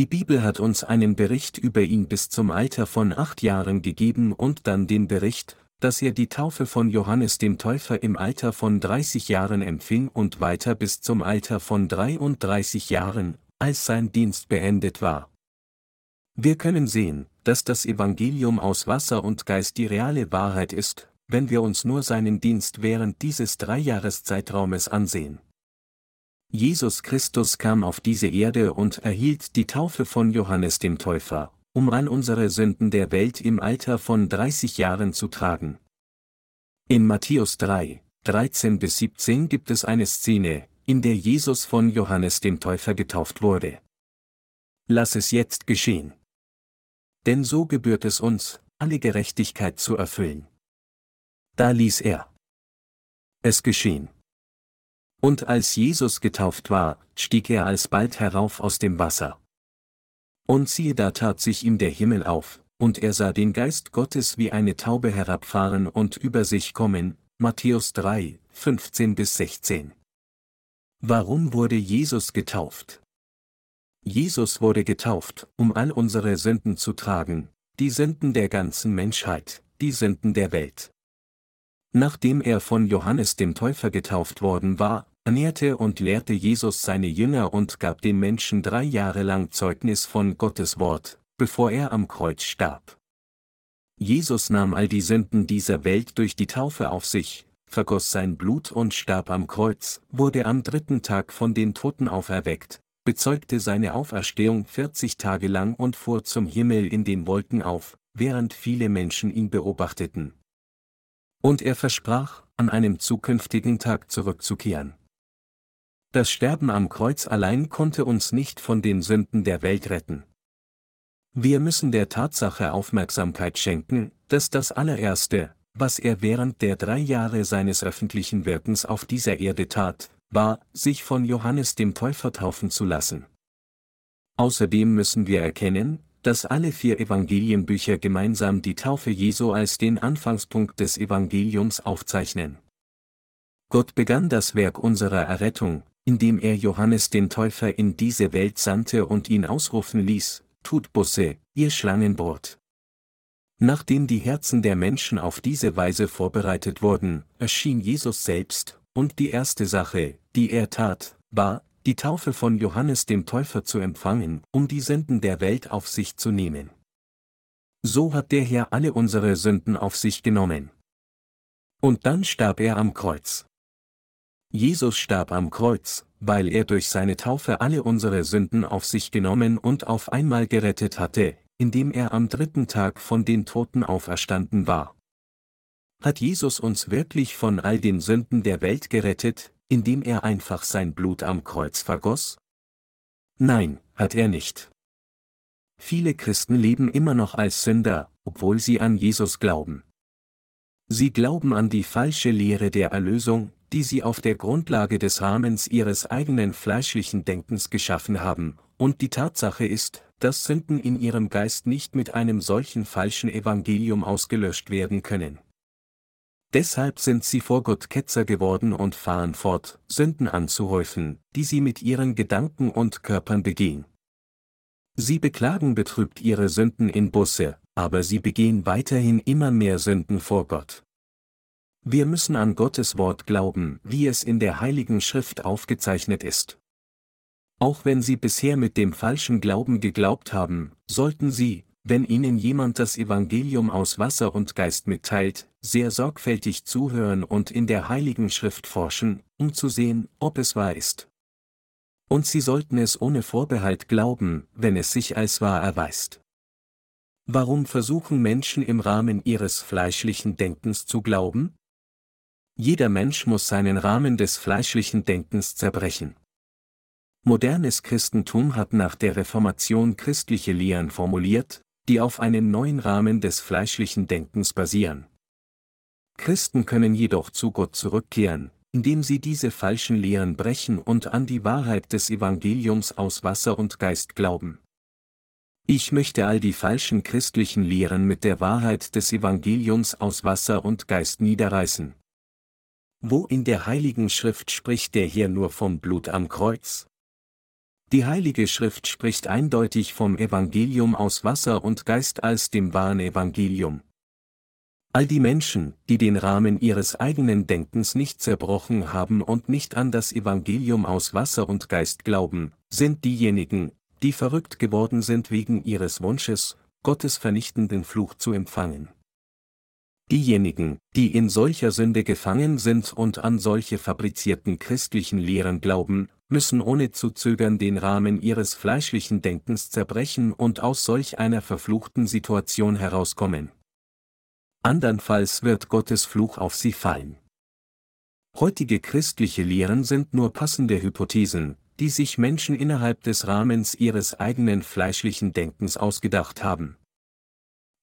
Die Bibel hat uns einen Bericht über ihn bis zum Alter von acht Jahren gegeben und dann den Bericht, dass er die Taufe von Johannes dem Täufer im Alter von 30 Jahren empfing und weiter bis zum Alter von 33 Jahren, als sein Dienst beendet war. Wir können sehen, dass das Evangelium aus Wasser und Geist die reale Wahrheit ist, wenn wir uns nur seinen Dienst während dieses Dreijahreszeitraumes ansehen. Jesus Christus kam auf diese Erde und erhielt die Taufe von Johannes dem Täufer, um all unsere Sünden der Welt im Alter von 30 Jahren zu tragen. In Matthäus 3, 13 bis 17 gibt es eine Szene, in der Jesus von Johannes dem Täufer getauft wurde. Lass es jetzt geschehen. Denn so gebührt es uns, alle Gerechtigkeit zu erfüllen. Da ließ er es geschehen. Und als Jesus getauft war, stieg er alsbald herauf aus dem Wasser. Und siehe da tat sich ihm der Himmel auf, und er sah den Geist Gottes wie eine Taube herabfahren und über sich kommen, Matthäus 3, 15 bis 16. Warum wurde Jesus getauft? Jesus wurde getauft, um all unsere Sünden zu tragen, die Sünden der ganzen Menschheit, die Sünden der Welt. Nachdem er von Johannes dem Täufer getauft worden war, ernährte und lehrte Jesus seine Jünger und gab den Menschen drei Jahre lang Zeugnis von Gottes Wort, bevor er am Kreuz starb. Jesus nahm all die Sünden dieser Welt durch die Taufe auf sich, vergoss sein Blut und starb am Kreuz, wurde am dritten Tag von den Toten auferweckt, bezeugte seine Auferstehung 40 Tage lang und fuhr zum Himmel in den Wolken auf, während viele Menschen ihn beobachteten. Und er versprach, an einem zukünftigen Tag zurückzukehren. Das Sterben am Kreuz allein konnte uns nicht von den Sünden der Welt retten. Wir müssen der Tatsache Aufmerksamkeit schenken, dass das allererste, was er während der drei Jahre seines öffentlichen Wirkens auf dieser Erde tat, war, sich von Johannes dem Täufer taufen zu lassen. Außerdem müssen wir erkennen, dass alle vier Evangelienbücher gemeinsam die Taufe Jesu als den Anfangspunkt des Evangeliums aufzeichnen. Gott begann das Werk unserer Errettung, indem er Johannes den Täufer in diese Welt sandte und ihn ausrufen ließ, tut Busse, ihr Schlangenbrot. Nachdem die Herzen der Menschen auf diese Weise vorbereitet wurden, erschien Jesus selbst, und die erste Sache, die er tat, war, die Taufe von Johannes dem Täufer zu empfangen, um die Sünden der Welt auf sich zu nehmen. So hat der Herr alle unsere Sünden auf sich genommen. Und dann starb er am Kreuz. Jesus starb am Kreuz, weil er durch seine Taufe alle unsere Sünden auf sich genommen und auf einmal gerettet hatte, indem er am dritten Tag von den Toten auferstanden war. Hat Jesus uns wirklich von all den Sünden der Welt gerettet, indem er einfach sein Blut am Kreuz vergoss? Nein, hat er nicht. Viele Christen leben immer noch als Sünder, obwohl sie an Jesus glauben. Sie glauben an die falsche Lehre der Erlösung, die sie auf der Grundlage des Rahmens ihres eigenen fleischlichen Denkens geschaffen haben, und die Tatsache ist, dass Sünden in ihrem Geist nicht mit einem solchen falschen Evangelium ausgelöscht werden können. Deshalb sind sie vor Gott Ketzer geworden und fahren fort, Sünden anzuhäufen, die sie mit ihren Gedanken und Körpern begehen. Sie beklagen betrübt ihre Sünden in Busse, aber sie begehen weiterhin immer mehr Sünden vor Gott. Wir müssen an Gottes Wort glauben, wie es in der Heiligen Schrift aufgezeichnet ist. Auch wenn Sie bisher mit dem falschen Glauben geglaubt haben, sollten Sie, wenn Ihnen jemand das Evangelium aus Wasser und Geist mitteilt, sehr sorgfältig zuhören und in der Heiligen Schrift forschen, um zu sehen, ob es wahr ist und sie sollten es ohne Vorbehalt glauben, wenn es sich als wahr erweist. Warum versuchen Menschen im Rahmen ihres fleischlichen Denkens zu glauben? Jeder Mensch muss seinen Rahmen des fleischlichen Denkens zerbrechen. Modernes Christentum hat nach der Reformation christliche Lehren formuliert, die auf einen neuen Rahmen des fleischlichen Denkens basieren. Christen können jedoch zu Gott zurückkehren, indem sie diese falschen Lehren brechen und an die Wahrheit des Evangeliums aus Wasser und Geist glauben. Ich möchte all die falschen christlichen Lehren mit der Wahrheit des Evangeliums aus Wasser und Geist niederreißen. Wo in der Heiligen Schrift spricht der hier nur vom Blut am Kreuz? Die Heilige Schrift spricht eindeutig vom Evangelium aus Wasser und Geist als dem wahren Evangelium. All die Menschen, die den Rahmen ihres eigenen Denkens nicht zerbrochen haben und nicht an das Evangelium aus Wasser und Geist glauben, sind diejenigen, die verrückt geworden sind wegen ihres Wunsches, Gottes vernichtenden Fluch zu empfangen. Diejenigen, die in solcher Sünde gefangen sind und an solche fabrizierten christlichen Lehren glauben, müssen ohne zu zögern den Rahmen ihres fleischlichen Denkens zerbrechen und aus solch einer verfluchten Situation herauskommen andernfalls wird Gottes Fluch auf sie fallen. Heutige christliche Lehren sind nur passende Hypothesen, die sich Menschen innerhalb des Rahmens ihres eigenen fleischlichen Denkens ausgedacht haben.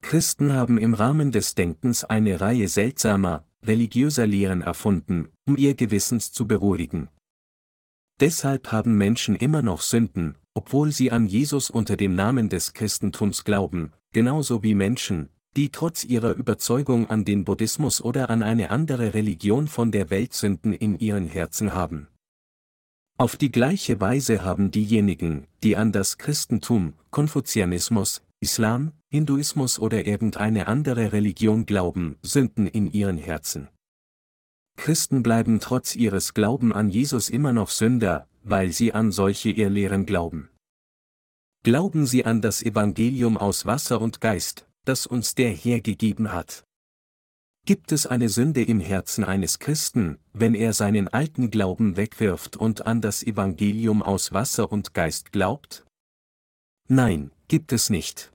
Christen haben im Rahmen des Denkens eine Reihe seltsamer, religiöser Lehren erfunden, um ihr Gewissens zu beruhigen. Deshalb haben Menschen immer noch Sünden, obwohl sie an Jesus unter dem Namen des Christentums glauben, genauso wie Menschen, die trotz ihrer Überzeugung an den Buddhismus oder an eine andere Religion von der Welt Sünden in ihren Herzen haben. Auf die gleiche Weise haben diejenigen, die an das Christentum, Konfuzianismus, Islam, Hinduismus oder irgendeine andere Religion glauben, Sünden in ihren Herzen. Christen bleiben trotz ihres Glauben an Jesus immer noch Sünder, weil sie an solche Irrlehren glauben. Glauben sie an das Evangelium aus Wasser und Geist, das uns der Herr gegeben hat. Gibt es eine Sünde im Herzen eines Christen, wenn er seinen alten Glauben wegwirft und an das Evangelium aus Wasser und Geist glaubt? Nein, gibt es nicht.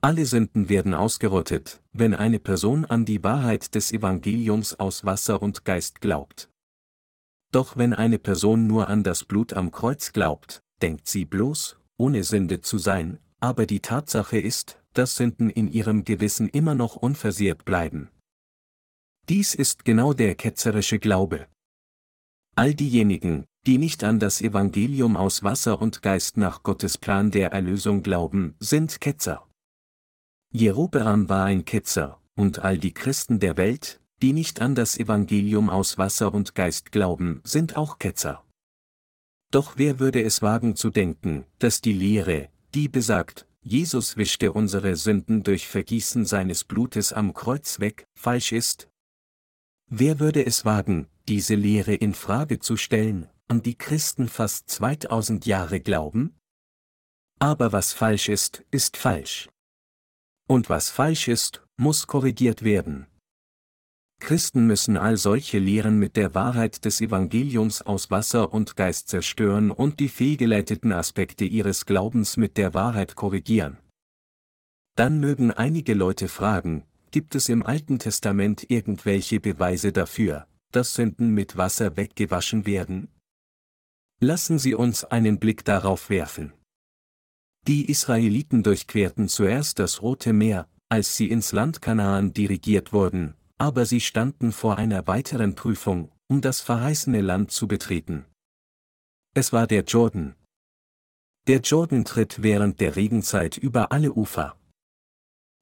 Alle Sünden werden ausgerottet, wenn eine Person an die Wahrheit des Evangeliums aus Wasser und Geist glaubt. Doch wenn eine Person nur an das Blut am Kreuz glaubt, denkt sie bloß, ohne Sünde zu sein, aber die Tatsache ist, dass Sünden in ihrem Gewissen immer noch unversehrt bleiben. Dies ist genau der ketzerische Glaube. All diejenigen, die nicht an das Evangelium aus Wasser und Geist nach Gottes Plan der Erlösung glauben, sind Ketzer. Jerobeam war ein Ketzer, und all die Christen der Welt, die nicht an das Evangelium aus Wasser und Geist glauben, sind auch Ketzer. Doch wer würde es wagen zu denken, dass die Lehre, die besagt, Jesus wischte unsere Sünden durch Vergießen seines Blutes am Kreuz weg, falsch ist? Wer würde es wagen, diese Lehre in Frage zu stellen, an die Christen fast 2000 Jahre glauben? Aber was falsch ist, ist falsch. Und was falsch ist, muss korrigiert werden. Christen müssen all solche Lehren mit der Wahrheit des Evangeliums aus Wasser und Geist zerstören und die fehlgeleiteten Aspekte ihres Glaubens mit der Wahrheit korrigieren. Dann mögen einige Leute fragen, gibt es im Alten Testament irgendwelche Beweise dafür, dass Sünden mit Wasser weggewaschen werden? Lassen Sie uns einen Blick darauf werfen. Die Israeliten durchquerten zuerst das Rote Meer, als sie ins Land Kanaan dirigiert wurden, aber sie standen vor einer weiteren Prüfung, um das verheißene Land zu betreten. Es war der Jordan. Der Jordan tritt während der Regenzeit über alle Ufer.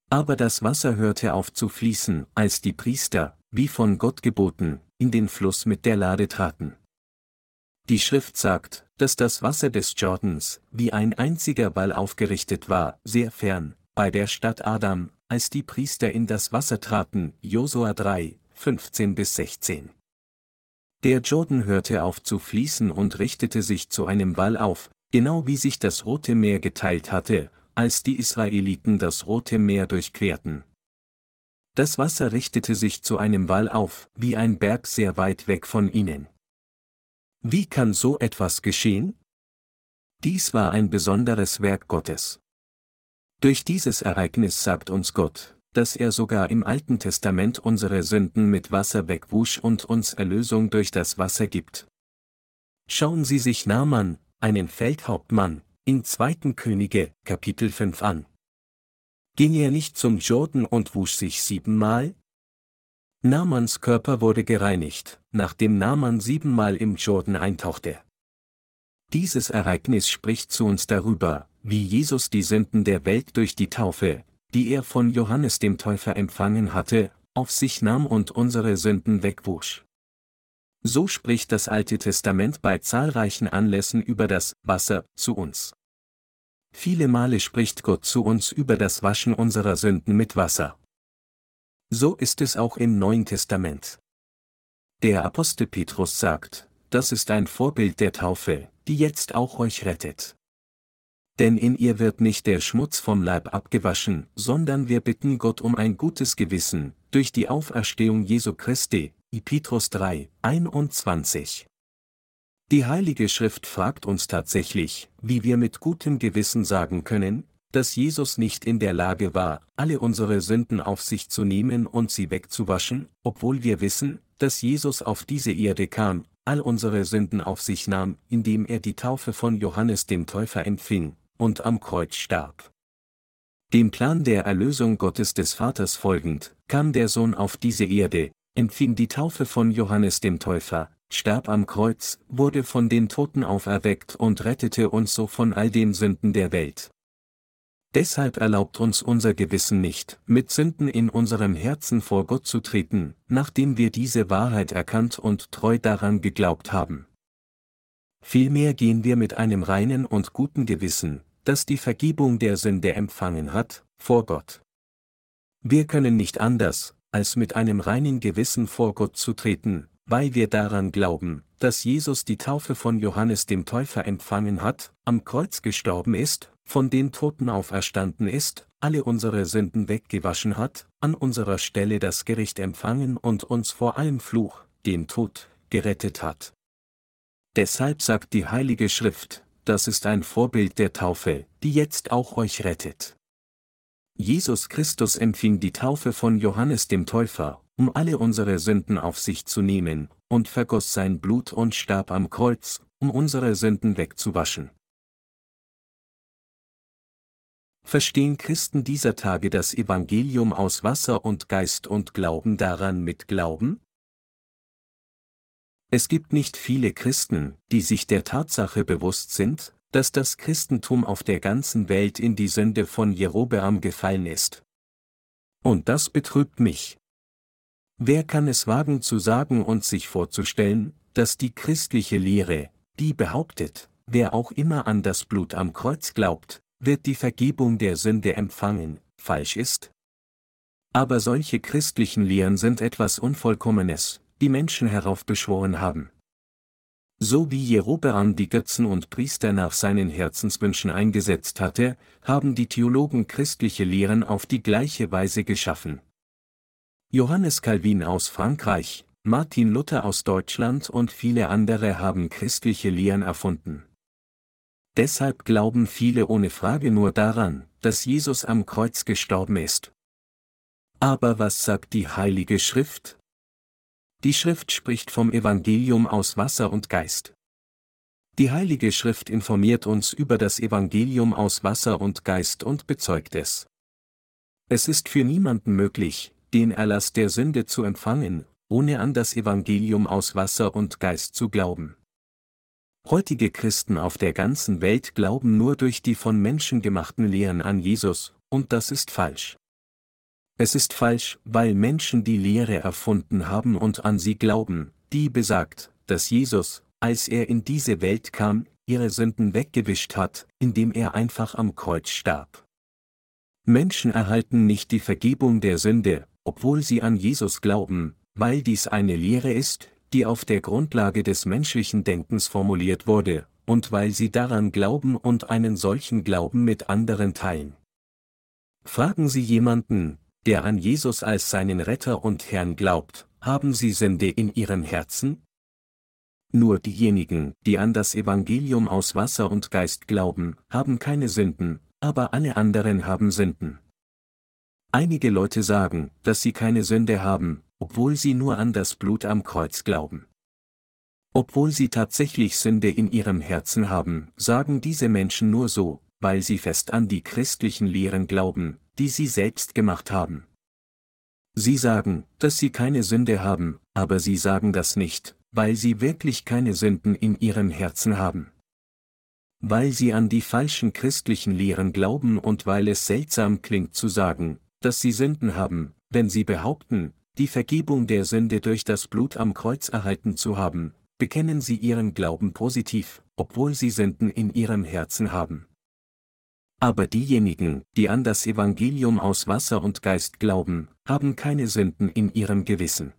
Aber das Wasser hörte auf zu fließen, als die Priester, wie von Gott geboten, in den Fluss mit der Lade traten. Die Schrift sagt, dass das Wasser des Jordans, wie ein einziger Wall aufgerichtet war, sehr fern, bei der Stadt Adam, als die Priester in das Wasser traten, Josua 3, 15 bis 16. Der Jordan hörte auf zu fließen und richtete sich zu einem Wall auf, genau wie sich das Rote Meer geteilt hatte, als die Israeliten das Rote Meer durchquerten. Das Wasser richtete sich zu einem Wall auf, wie ein Berg sehr weit weg von ihnen. Wie kann so etwas geschehen? Dies war ein besonderes Werk Gottes. Durch dieses Ereignis sagt uns Gott, dass er sogar im Alten Testament unsere Sünden mit Wasser wegwusch und uns Erlösung durch das Wasser gibt. Schauen Sie sich Naaman, einen Feldhauptmann, in 2. Könige, Kapitel 5 an. Ging er nicht zum Jordan und wusch sich siebenmal? Naamans Körper wurde gereinigt, nachdem Naaman siebenmal im Jordan eintauchte. Dieses Ereignis spricht zu uns darüber, wie Jesus die Sünden der Welt durch die Taufe, die er von Johannes dem Täufer empfangen hatte, auf sich nahm und unsere Sünden wegwusch. So spricht das Alte Testament bei zahlreichen Anlässen über das Wasser zu uns. Viele Male spricht Gott zu uns über das Waschen unserer Sünden mit Wasser. So ist es auch im Neuen Testament. Der Apostel Petrus sagt, das ist ein Vorbild der Taufe, die jetzt auch euch rettet denn in ihr wird nicht der Schmutz vom Leib abgewaschen, sondern wir bitten Gott um ein gutes Gewissen, durch die Auferstehung Jesu Christi, Petrus 3, 21. Die Heilige Schrift fragt uns tatsächlich, wie wir mit gutem Gewissen sagen können, dass Jesus nicht in der Lage war, alle unsere Sünden auf sich zu nehmen und sie wegzuwaschen, obwohl wir wissen, dass Jesus auf diese Erde kam, all unsere Sünden auf sich nahm, indem er die Taufe von Johannes dem Täufer empfing, und am Kreuz starb. Dem Plan der Erlösung Gottes des Vaters folgend, kam der Sohn auf diese Erde, empfing die Taufe von Johannes dem Täufer, starb am Kreuz, wurde von den Toten auferweckt und rettete uns so von all den Sünden der Welt. Deshalb erlaubt uns unser Gewissen nicht, mit Sünden in unserem Herzen vor Gott zu treten, nachdem wir diese Wahrheit erkannt und treu daran geglaubt haben. Vielmehr gehen wir mit einem reinen und guten Gewissen, das die Vergebung der Sünde empfangen hat, vor Gott. Wir können nicht anders, als mit einem reinen Gewissen vor Gott zu treten, weil wir daran glauben, dass Jesus die Taufe von Johannes dem Täufer empfangen hat, am Kreuz gestorben ist, von den Toten auferstanden ist, alle unsere Sünden weggewaschen hat, an unserer Stelle das Gericht empfangen und uns vor allem Fluch, dem Tod, gerettet hat. Deshalb sagt die Heilige Schrift, das ist ein Vorbild der Taufe, die jetzt auch euch rettet. Jesus Christus empfing die Taufe von Johannes dem Täufer, um alle unsere Sünden auf sich zu nehmen, und vergoss sein Blut und starb am Kreuz, um unsere Sünden wegzuwaschen. Verstehen Christen dieser Tage das Evangelium aus Wasser und Geist und glauben daran mit Glauben? Es gibt nicht viele Christen, die sich der Tatsache bewusst sind, dass das Christentum auf der ganzen Welt in die Sünde von Jerobeam gefallen ist. Und das betrübt mich. Wer kann es wagen zu sagen und sich vorzustellen, dass die christliche Lehre, die behauptet, wer auch immer an das Blut am Kreuz glaubt, wird die Vergebung der Sünde empfangen, falsch ist? Aber solche christlichen Lehren sind etwas Unvollkommenes, die Menschen heraufbeschworen haben. So wie Jerobeam die Götzen und Priester nach seinen Herzenswünschen eingesetzt hatte, haben die Theologen christliche Lehren auf die gleiche Weise geschaffen. Johannes Calvin aus Frankreich, Martin Luther aus Deutschland und viele andere haben christliche Lehren erfunden. Deshalb glauben viele ohne Frage nur daran, dass Jesus am Kreuz gestorben ist. Aber was sagt die Heilige Schrift? Die Schrift spricht vom Evangelium aus Wasser und Geist. Die Heilige Schrift informiert uns über das Evangelium aus Wasser und Geist und bezeugt es. Es ist für niemanden möglich, den Erlass der Sünde zu empfangen, ohne an das Evangelium aus Wasser und Geist zu glauben. Heutige Christen auf der ganzen Welt glauben nur durch die von Menschen gemachten Lehren an Jesus, und das ist falsch. Es ist falsch, weil Menschen die Lehre erfunden haben und an sie glauben, die besagt, dass Jesus, als er in diese Welt kam, ihre Sünden weggewischt hat, indem er einfach am Kreuz starb. Menschen erhalten nicht die Vergebung der Sünde, obwohl sie an Jesus glauben, weil dies eine Lehre ist, die auf der Grundlage des menschlichen Denkens formuliert wurde, und weil sie daran glauben und einen solchen Glauben mit anderen teilen. Fragen Sie jemanden, der an Jesus als seinen Retter und Herrn glaubt, haben sie Sünde in ihrem Herzen? Nur diejenigen, die an das Evangelium aus Wasser und Geist glauben, haben keine Sünden, aber alle anderen haben Sünden. Einige Leute sagen, dass sie keine Sünde haben, obwohl sie nur an das Blut am Kreuz glauben. Obwohl sie tatsächlich Sünde in ihrem Herzen haben, sagen diese Menschen nur so, weil sie fest an die christlichen Lehren glauben, die sie selbst gemacht haben. Sie sagen, dass sie keine Sünde haben, aber sie sagen das nicht, weil sie wirklich keine Sünden in ihrem Herzen haben. Weil sie an die falschen christlichen Lehren glauben und weil es seltsam klingt zu sagen, dass sie Sünden haben, wenn sie behaupten, die Vergebung der Sünde durch das Blut am Kreuz erhalten zu haben, bekennen sie ihren Glauben positiv, obwohl sie Sünden in ihrem Herzen haben. Aber diejenigen, die an das Evangelium aus Wasser und Geist glauben, haben keine Sünden in ihrem Gewissen.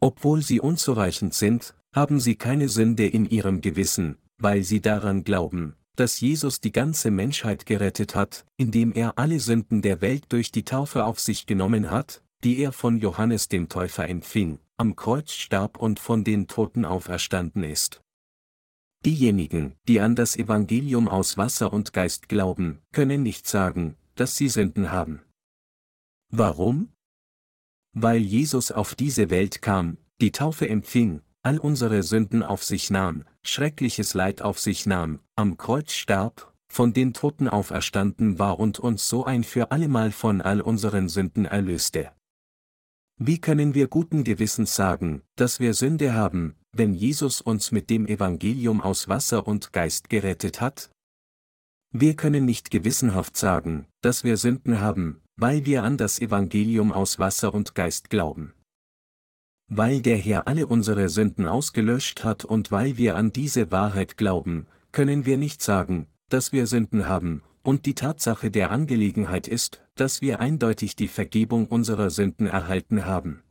Obwohl sie unzureichend sind, haben sie keine Sünde in ihrem Gewissen, weil sie daran glauben, dass Jesus die ganze Menschheit gerettet hat, indem er alle Sünden der Welt durch die Taufe auf sich genommen hat, die er von Johannes dem Täufer empfing, am Kreuz starb und von den Toten auferstanden ist. Diejenigen, die an das Evangelium aus Wasser und Geist glauben, können nicht sagen, dass sie Sünden haben. Warum? Weil Jesus auf diese Welt kam, die Taufe empfing, all unsere Sünden auf sich nahm, schreckliches Leid auf sich nahm, am Kreuz starb, von den Toten auferstanden war und uns so ein für allemal von all unseren Sünden erlöste. Wie können wir guten Gewissens sagen, dass wir Sünde haben, wenn Jesus uns mit dem Evangelium aus Wasser und Geist gerettet hat? Wir können nicht gewissenhaft sagen, dass wir Sünden haben, weil wir an das Evangelium aus Wasser und Geist glauben. Weil der Herr alle unsere Sünden ausgelöscht hat und weil wir an diese Wahrheit glauben, können wir nicht sagen, dass wir Sünden haben, und die Tatsache der Angelegenheit ist, dass wir eindeutig die Vergebung unserer Sünden erhalten haben.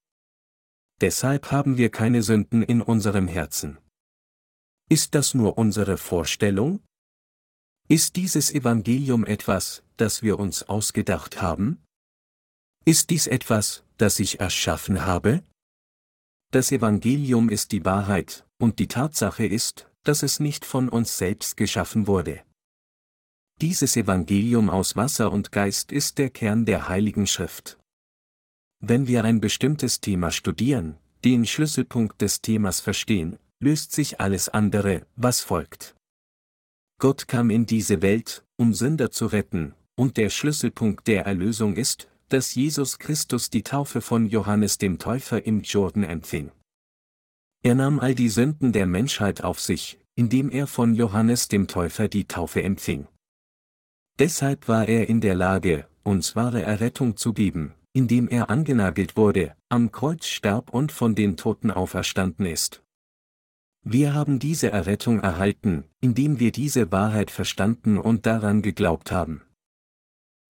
Deshalb haben wir keine Sünden in unserem Herzen. Ist das nur unsere Vorstellung? Ist dieses Evangelium etwas, das wir uns ausgedacht haben? Ist dies etwas, das ich erschaffen habe? Das Evangelium ist die Wahrheit, und die Tatsache ist, dass es nicht von uns selbst geschaffen wurde. Dieses Evangelium aus Wasser und Geist ist der Kern der Heiligen Schrift. Wenn wir ein bestimmtes Thema studieren, den Schlüsselpunkt des Themas verstehen, löst sich alles andere, was folgt. Gott kam in diese Welt, um Sünder zu retten, und der Schlüsselpunkt der Erlösung ist, dass Jesus Christus die Taufe von Johannes dem Täufer im Jordan empfing. Er nahm all die Sünden der Menschheit auf sich, indem er von Johannes dem Täufer die Taufe empfing. Deshalb war er in der Lage, uns wahre Errettung zu geben, indem er angenagelt wurde, am Kreuz starb und von den Toten auferstanden ist. Wir haben diese Errettung erhalten, indem wir diese Wahrheit verstanden und daran geglaubt haben.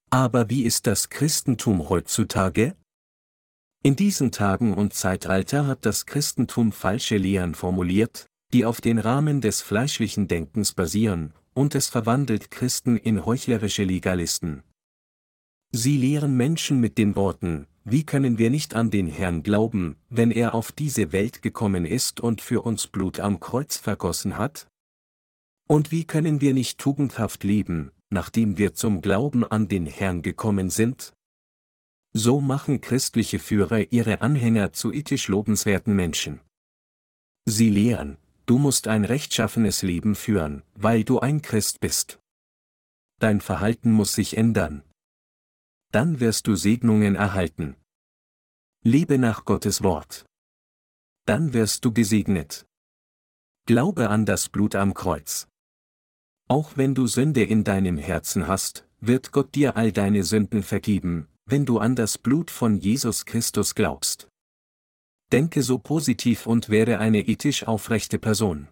Aber wie ist das Christentum heutzutage? In diesen Tagen und Zeitalter hat das Christentum falsche Lehren formuliert, die auf den Rahmen des fleischlichen Denkens basieren, und es verwandelt Christen in heuchlerische Legalisten. Sie lehren Menschen mit den Worten, wie können wir nicht an den Herrn glauben, wenn er auf diese Welt gekommen ist und für uns Blut am Kreuz vergossen hat? Und wie können wir nicht tugendhaft leben, nachdem wir zum Glauben an den Herrn gekommen sind? So machen christliche Führer ihre Anhänger zu ethisch lobenswerten Menschen. Sie lehren, du musst ein rechtschaffenes Leben führen, weil du ein Christ bist. Dein Verhalten muss sich ändern. Dann wirst du Segnungen erhalten. Lebe nach Gottes Wort. Dann wirst du gesegnet. Glaube an das Blut am Kreuz. Auch wenn du Sünde in deinem Herzen hast, wird Gott dir all deine Sünden vergeben, wenn du an das Blut von Jesus Christus glaubst. Denke so positiv und werde eine ethisch aufrechte Person.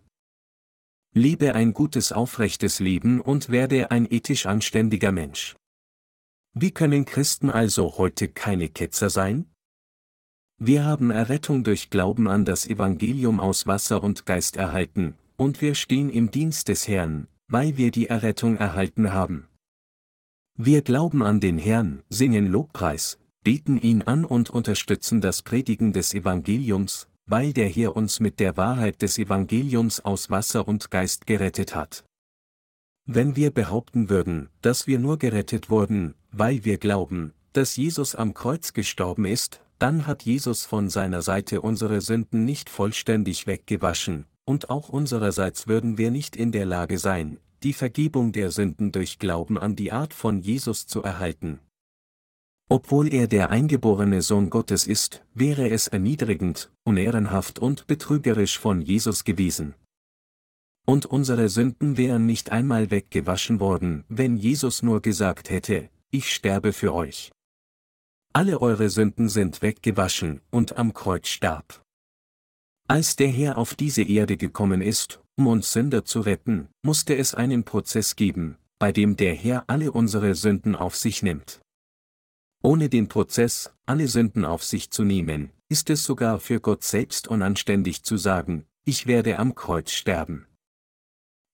Lebe ein gutes aufrechtes Leben und werde ein ethisch anständiger Mensch. Wie können Christen also heute keine Ketzer sein? Wir haben Errettung durch Glauben an das Evangelium aus Wasser und Geist erhalten, und wir stehen im Dienst des Herrn, weil wir die Errettung erhalten haben. Wir glauben an den Herrn, singen Lobpreis, beten ihn an und unterstützen das Predigen des Evangeliums, weil der Herr uns mit der Wahrheit des Evangeliums aus Wasser und Geist gerettet hat. Wenn wir behaupten würden, dass wir nur gerettet wurden, weil wir glauben, dass Jesus am Kreuz gestorben ist, dann hat Jesus von seiner Seite unsere Sünden nicht vollständig weggewaschen, und auch unsererseits würden wir nicht in der Lage sein, die Vergebung der Sünden durch Glauben an die Art von Jesus zu erhalten. Obwohl er der eingeborene Sohn Gottes ist, wäre es erniedrigend, unehrenhaft und betrügerisch von Jesus gewesen. Und unsere Sünden wären nicht einmal weggewaschen worden, wenn Jesus nur gesagt hätte, ich sterbe für euch. Alle eure Sünden sind weggewaschen, und am Kreuz starb. Als der Herr auf diese Erde gekommen ist, um uns Sünder zu retten, musste es einen Prozess geben, bei dem der Herr alle unsere Sünden auf sich nimmt. Ohne den Prozess, alle Sünden auf sich zu nehmen, ist es sogar für Gott selbst unanständig zu sagen, ich werde am Kreuz sterben.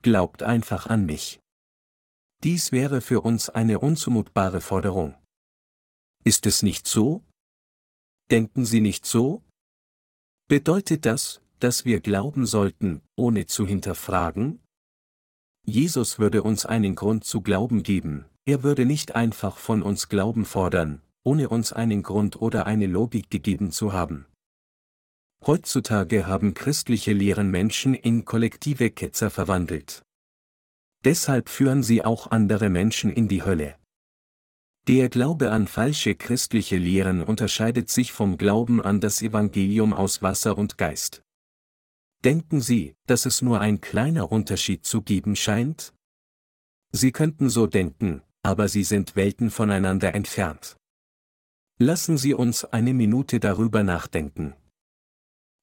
Glaubt einfach an mich. Dies wäre für uns eine unzumutbare Forderung. Ist es nicht so? Denken Sie nicht so? Bedeutet das, dass wir glauben sollten, ohne zu hinterfragen? Jesus würde uns einen Grund zu glauben geben, er würde nicht einfach von uns Glauben fordern, ohne uns einen Grund oder eine Logik gegeben zu haben. Heutzutage haben christliche Lehren Menschen in kollektive Ketzer verwandelt. Deshalb führen sie auch andere Menschen in die Hölle. Der Glaube an falsche christliche Lehren unterscheidet sich vom Glauben an das Evangelium aus Wasser und Geist. Denken Sie, dass es nur ein kleiner Unterschied zu geben scheint? Sie könnten so denken, aber sie sind Welten voneinander entfernt. Lassen Sie uns eine Minute darüber nachdenken.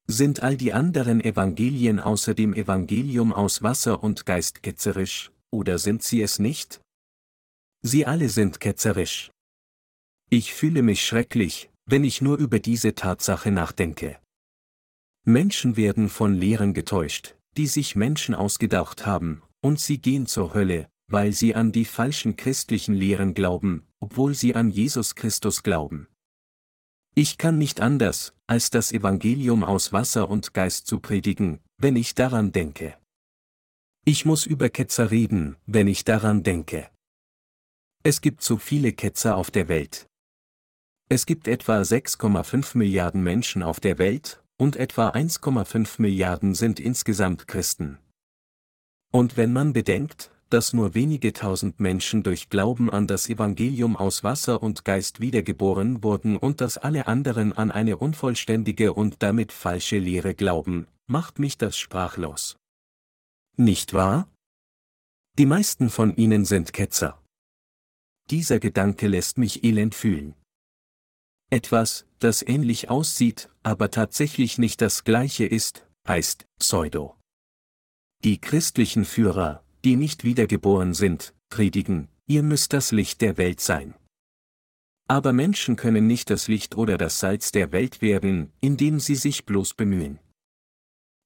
Sind all die anderen Evangelien außer dem Evangelium aus Wasser und Geist ketzerisch, oder sind sie es nicht? Sie alle sind ketzerisch. Ich fühle mich schrecklich, wenn ich nur über diese Tatsache nachdenke. Menschen werden von Lehren getäuscht, die sich Menschen ausgedacht haben, und sie gehen zur Hölle, weil sie an die falschen christlichen Lehren glauben, obwohl sie an Jesus Christus glauben. Ich kann nicht anders, als das Evangelium aus Wasser und Geist zu predigen, wenn ich daran denke. Ich muss über Ketzer reden, wenn ich daran denke. Es gibt so viele Ketzer auf der Welt. Es gibt etwa 6,5 Milliarden Menschen auf der Welt, und etwa 1,5 Milliarden sind insgesamt Christen. Und wenn man bedenkt, dass nur wenige tausend Menschen durch Glauben an das Evangelium aus Wasser und Geist wiedergeboren wurden und dass alle anderen an eine unvollständige und damit falsche Lehre glauben, macht mich das sprachlos. Nicht wahr? Die meisten von ihnen sind Ketzer. Dieser Gedanke lässt mich elend fühlen. Etwas, das ähnlich aussieht, aber tatsächlich nicht das gleiche ist, heißt Pseudo. Die christlichen Führer, die nicht wiedergeboren sind, predigen, ihr müsst das Licht der Welt sein. Aber Menschen können nicht das Licht oder das Salz der Welt werden, indem sie sich bloß bemühen.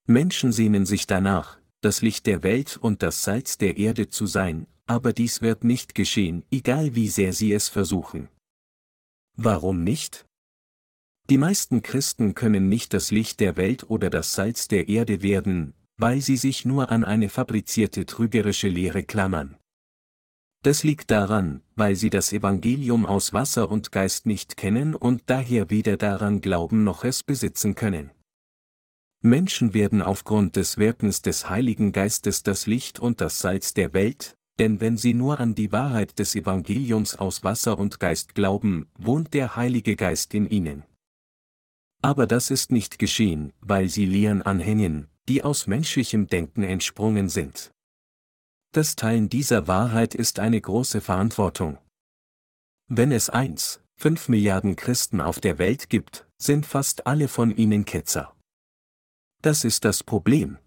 Menschen sehnen sich danach, das Licht der Welt und das Salz der Erde zu sein, aber dies wird nicht geschehen, egal wie sehr sie es versuchen. Warum nicht? Die meisten Christen können nicht das Licht der Welt oder das Salz der Erde werden, weil sie sich nur an eine fabrizierte trügerische Lehre klammern. Das liegt daran, weil sie das Evangelium aus Wasser und Geist nicht kennen und daher weder daran glauben noch es besitzen können. Menschen werden aufgrund des Wirkens des Heiligen Geistes das Licht und das Salz der Welt, denn wenn sie nur an die Wahrheit des Evangeliums aus Wasser und Geist glauben, wohnt der Heilige Geist in ihnen. Aber das ist nicht geschehen, weil sie Lehren anhängen, die aus menschlichem Denken entsprungen sind. Das Teilen dieser Wahrheit ist eine große Verantwortung. Wenn es 1, 5 Milliarden Christen auf der Welt gibt, sind fast alle von ihnen Ketzer. Das ist das Problem.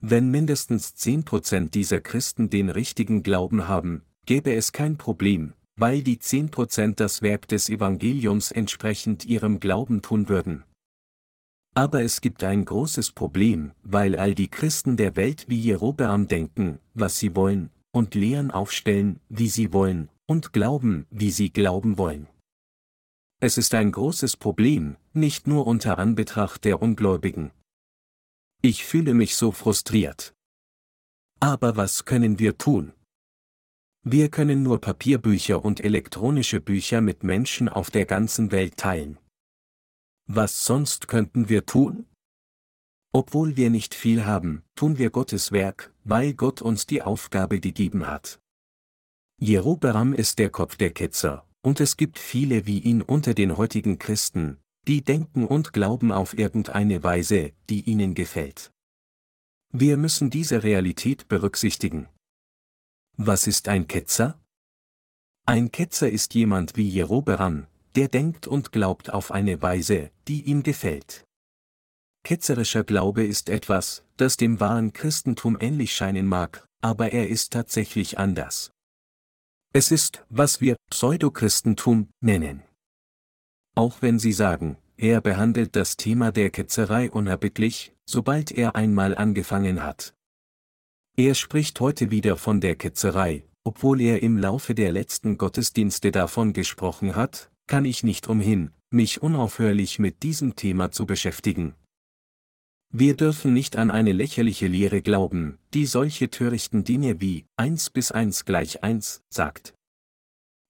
Wenn mindestens 10% dieser Christen den richtigen Glauben haben, gäbe es kein Problem, weil die 10% das Werk des Evangeliums entsprechend ihrem Glauben tun würden. Aber es gibt ein großes Problem, weil all die Christen der Welt wie Jerobeam denken, was sie wollen, und Lehren aufstellen, wie sie wollen, und glauben, wie sie glauben wollen. Es ist ein großes Problem, nicht nur unter Anbetracht der Ungläubigen. Ich fühle mich so frustriert. Aber was können wir tun? Wir können nur Papierbücher und elektronische Bücher mit Menschen auf der ganzen Welt teilen. Was sonst könnten wir tun? Obwohl wir nicht viel haben, tun wir Gottes Werk, weil Gott uns die Aufgabe gegeben hat. Jerobeam ist der Kopf der Ketzer, und es gibt viele wie ihn unter den heutigen Christen, die denken und glauben auf irgendeine Weise, die ihnen gefällt. Wir müssen diese Realität berücksichtigen. Was ist ein Ketzer? Ein Ketzer ist jemand wie Jerobeam, der denkt und glaubt auf eine Weise, die ihm gefällt. Ketzerischer Glaube ist etwas, das dem wahren Christentum ähnlich scheinen mag, aber er ist tatsächlich anders. Es ist, was wir Pseudochristentum nennen. Auch wenn Sie sagen, er behandelt das Thema der Ketzerei unerbittlich, sobald er einmal angefangen hat. Er spricht heute wieder von der Ketzerei, obwohl er im Laufe der letzten Gottesdienste davon gesprochen hat, kann ich nicht umhin, mich unaufhörlich mit diesem Thema zu beschäftigen. Wir dürfen nicht an eine lächerliche Lehre glauben, die solche törichten Dinge wie 1 bis 1 gleich 1 sagt.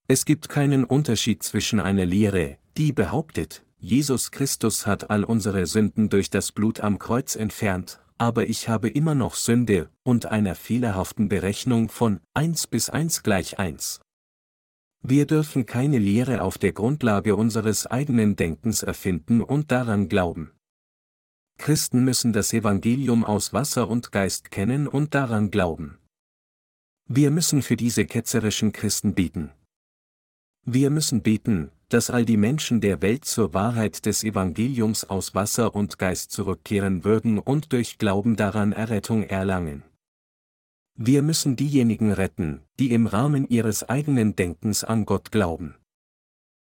Es gibt keinen Unterschied zwischen einer Lehre, die behauptet, Jesus Christus hat all unsere Sünden durch das Blut am Kreuz entfernt, aber ich habe immer noch Sünde, und einer fehlerhaften Berechnung von 1 bis 1 gleich 1. Wir dürfen keine Lehre auf der Grundlage unseres eigenen Denkens erfinden und daran glauben. Christen müssen das Evangelium aus Wasser und Geist kennen und daran glauben. Wir müssen für diese ketzerischen Christen beten. Wir müssen beten, dass all die Menschen der Welt zur Wahrheit des Evangeliums aus Wasser und Geist zurückkehren würden und durch Glauben daran Errettung erlangen. Wir müssen diejenigen retten, die im Rahmen ihres eigenen Denkens an Gott glauben.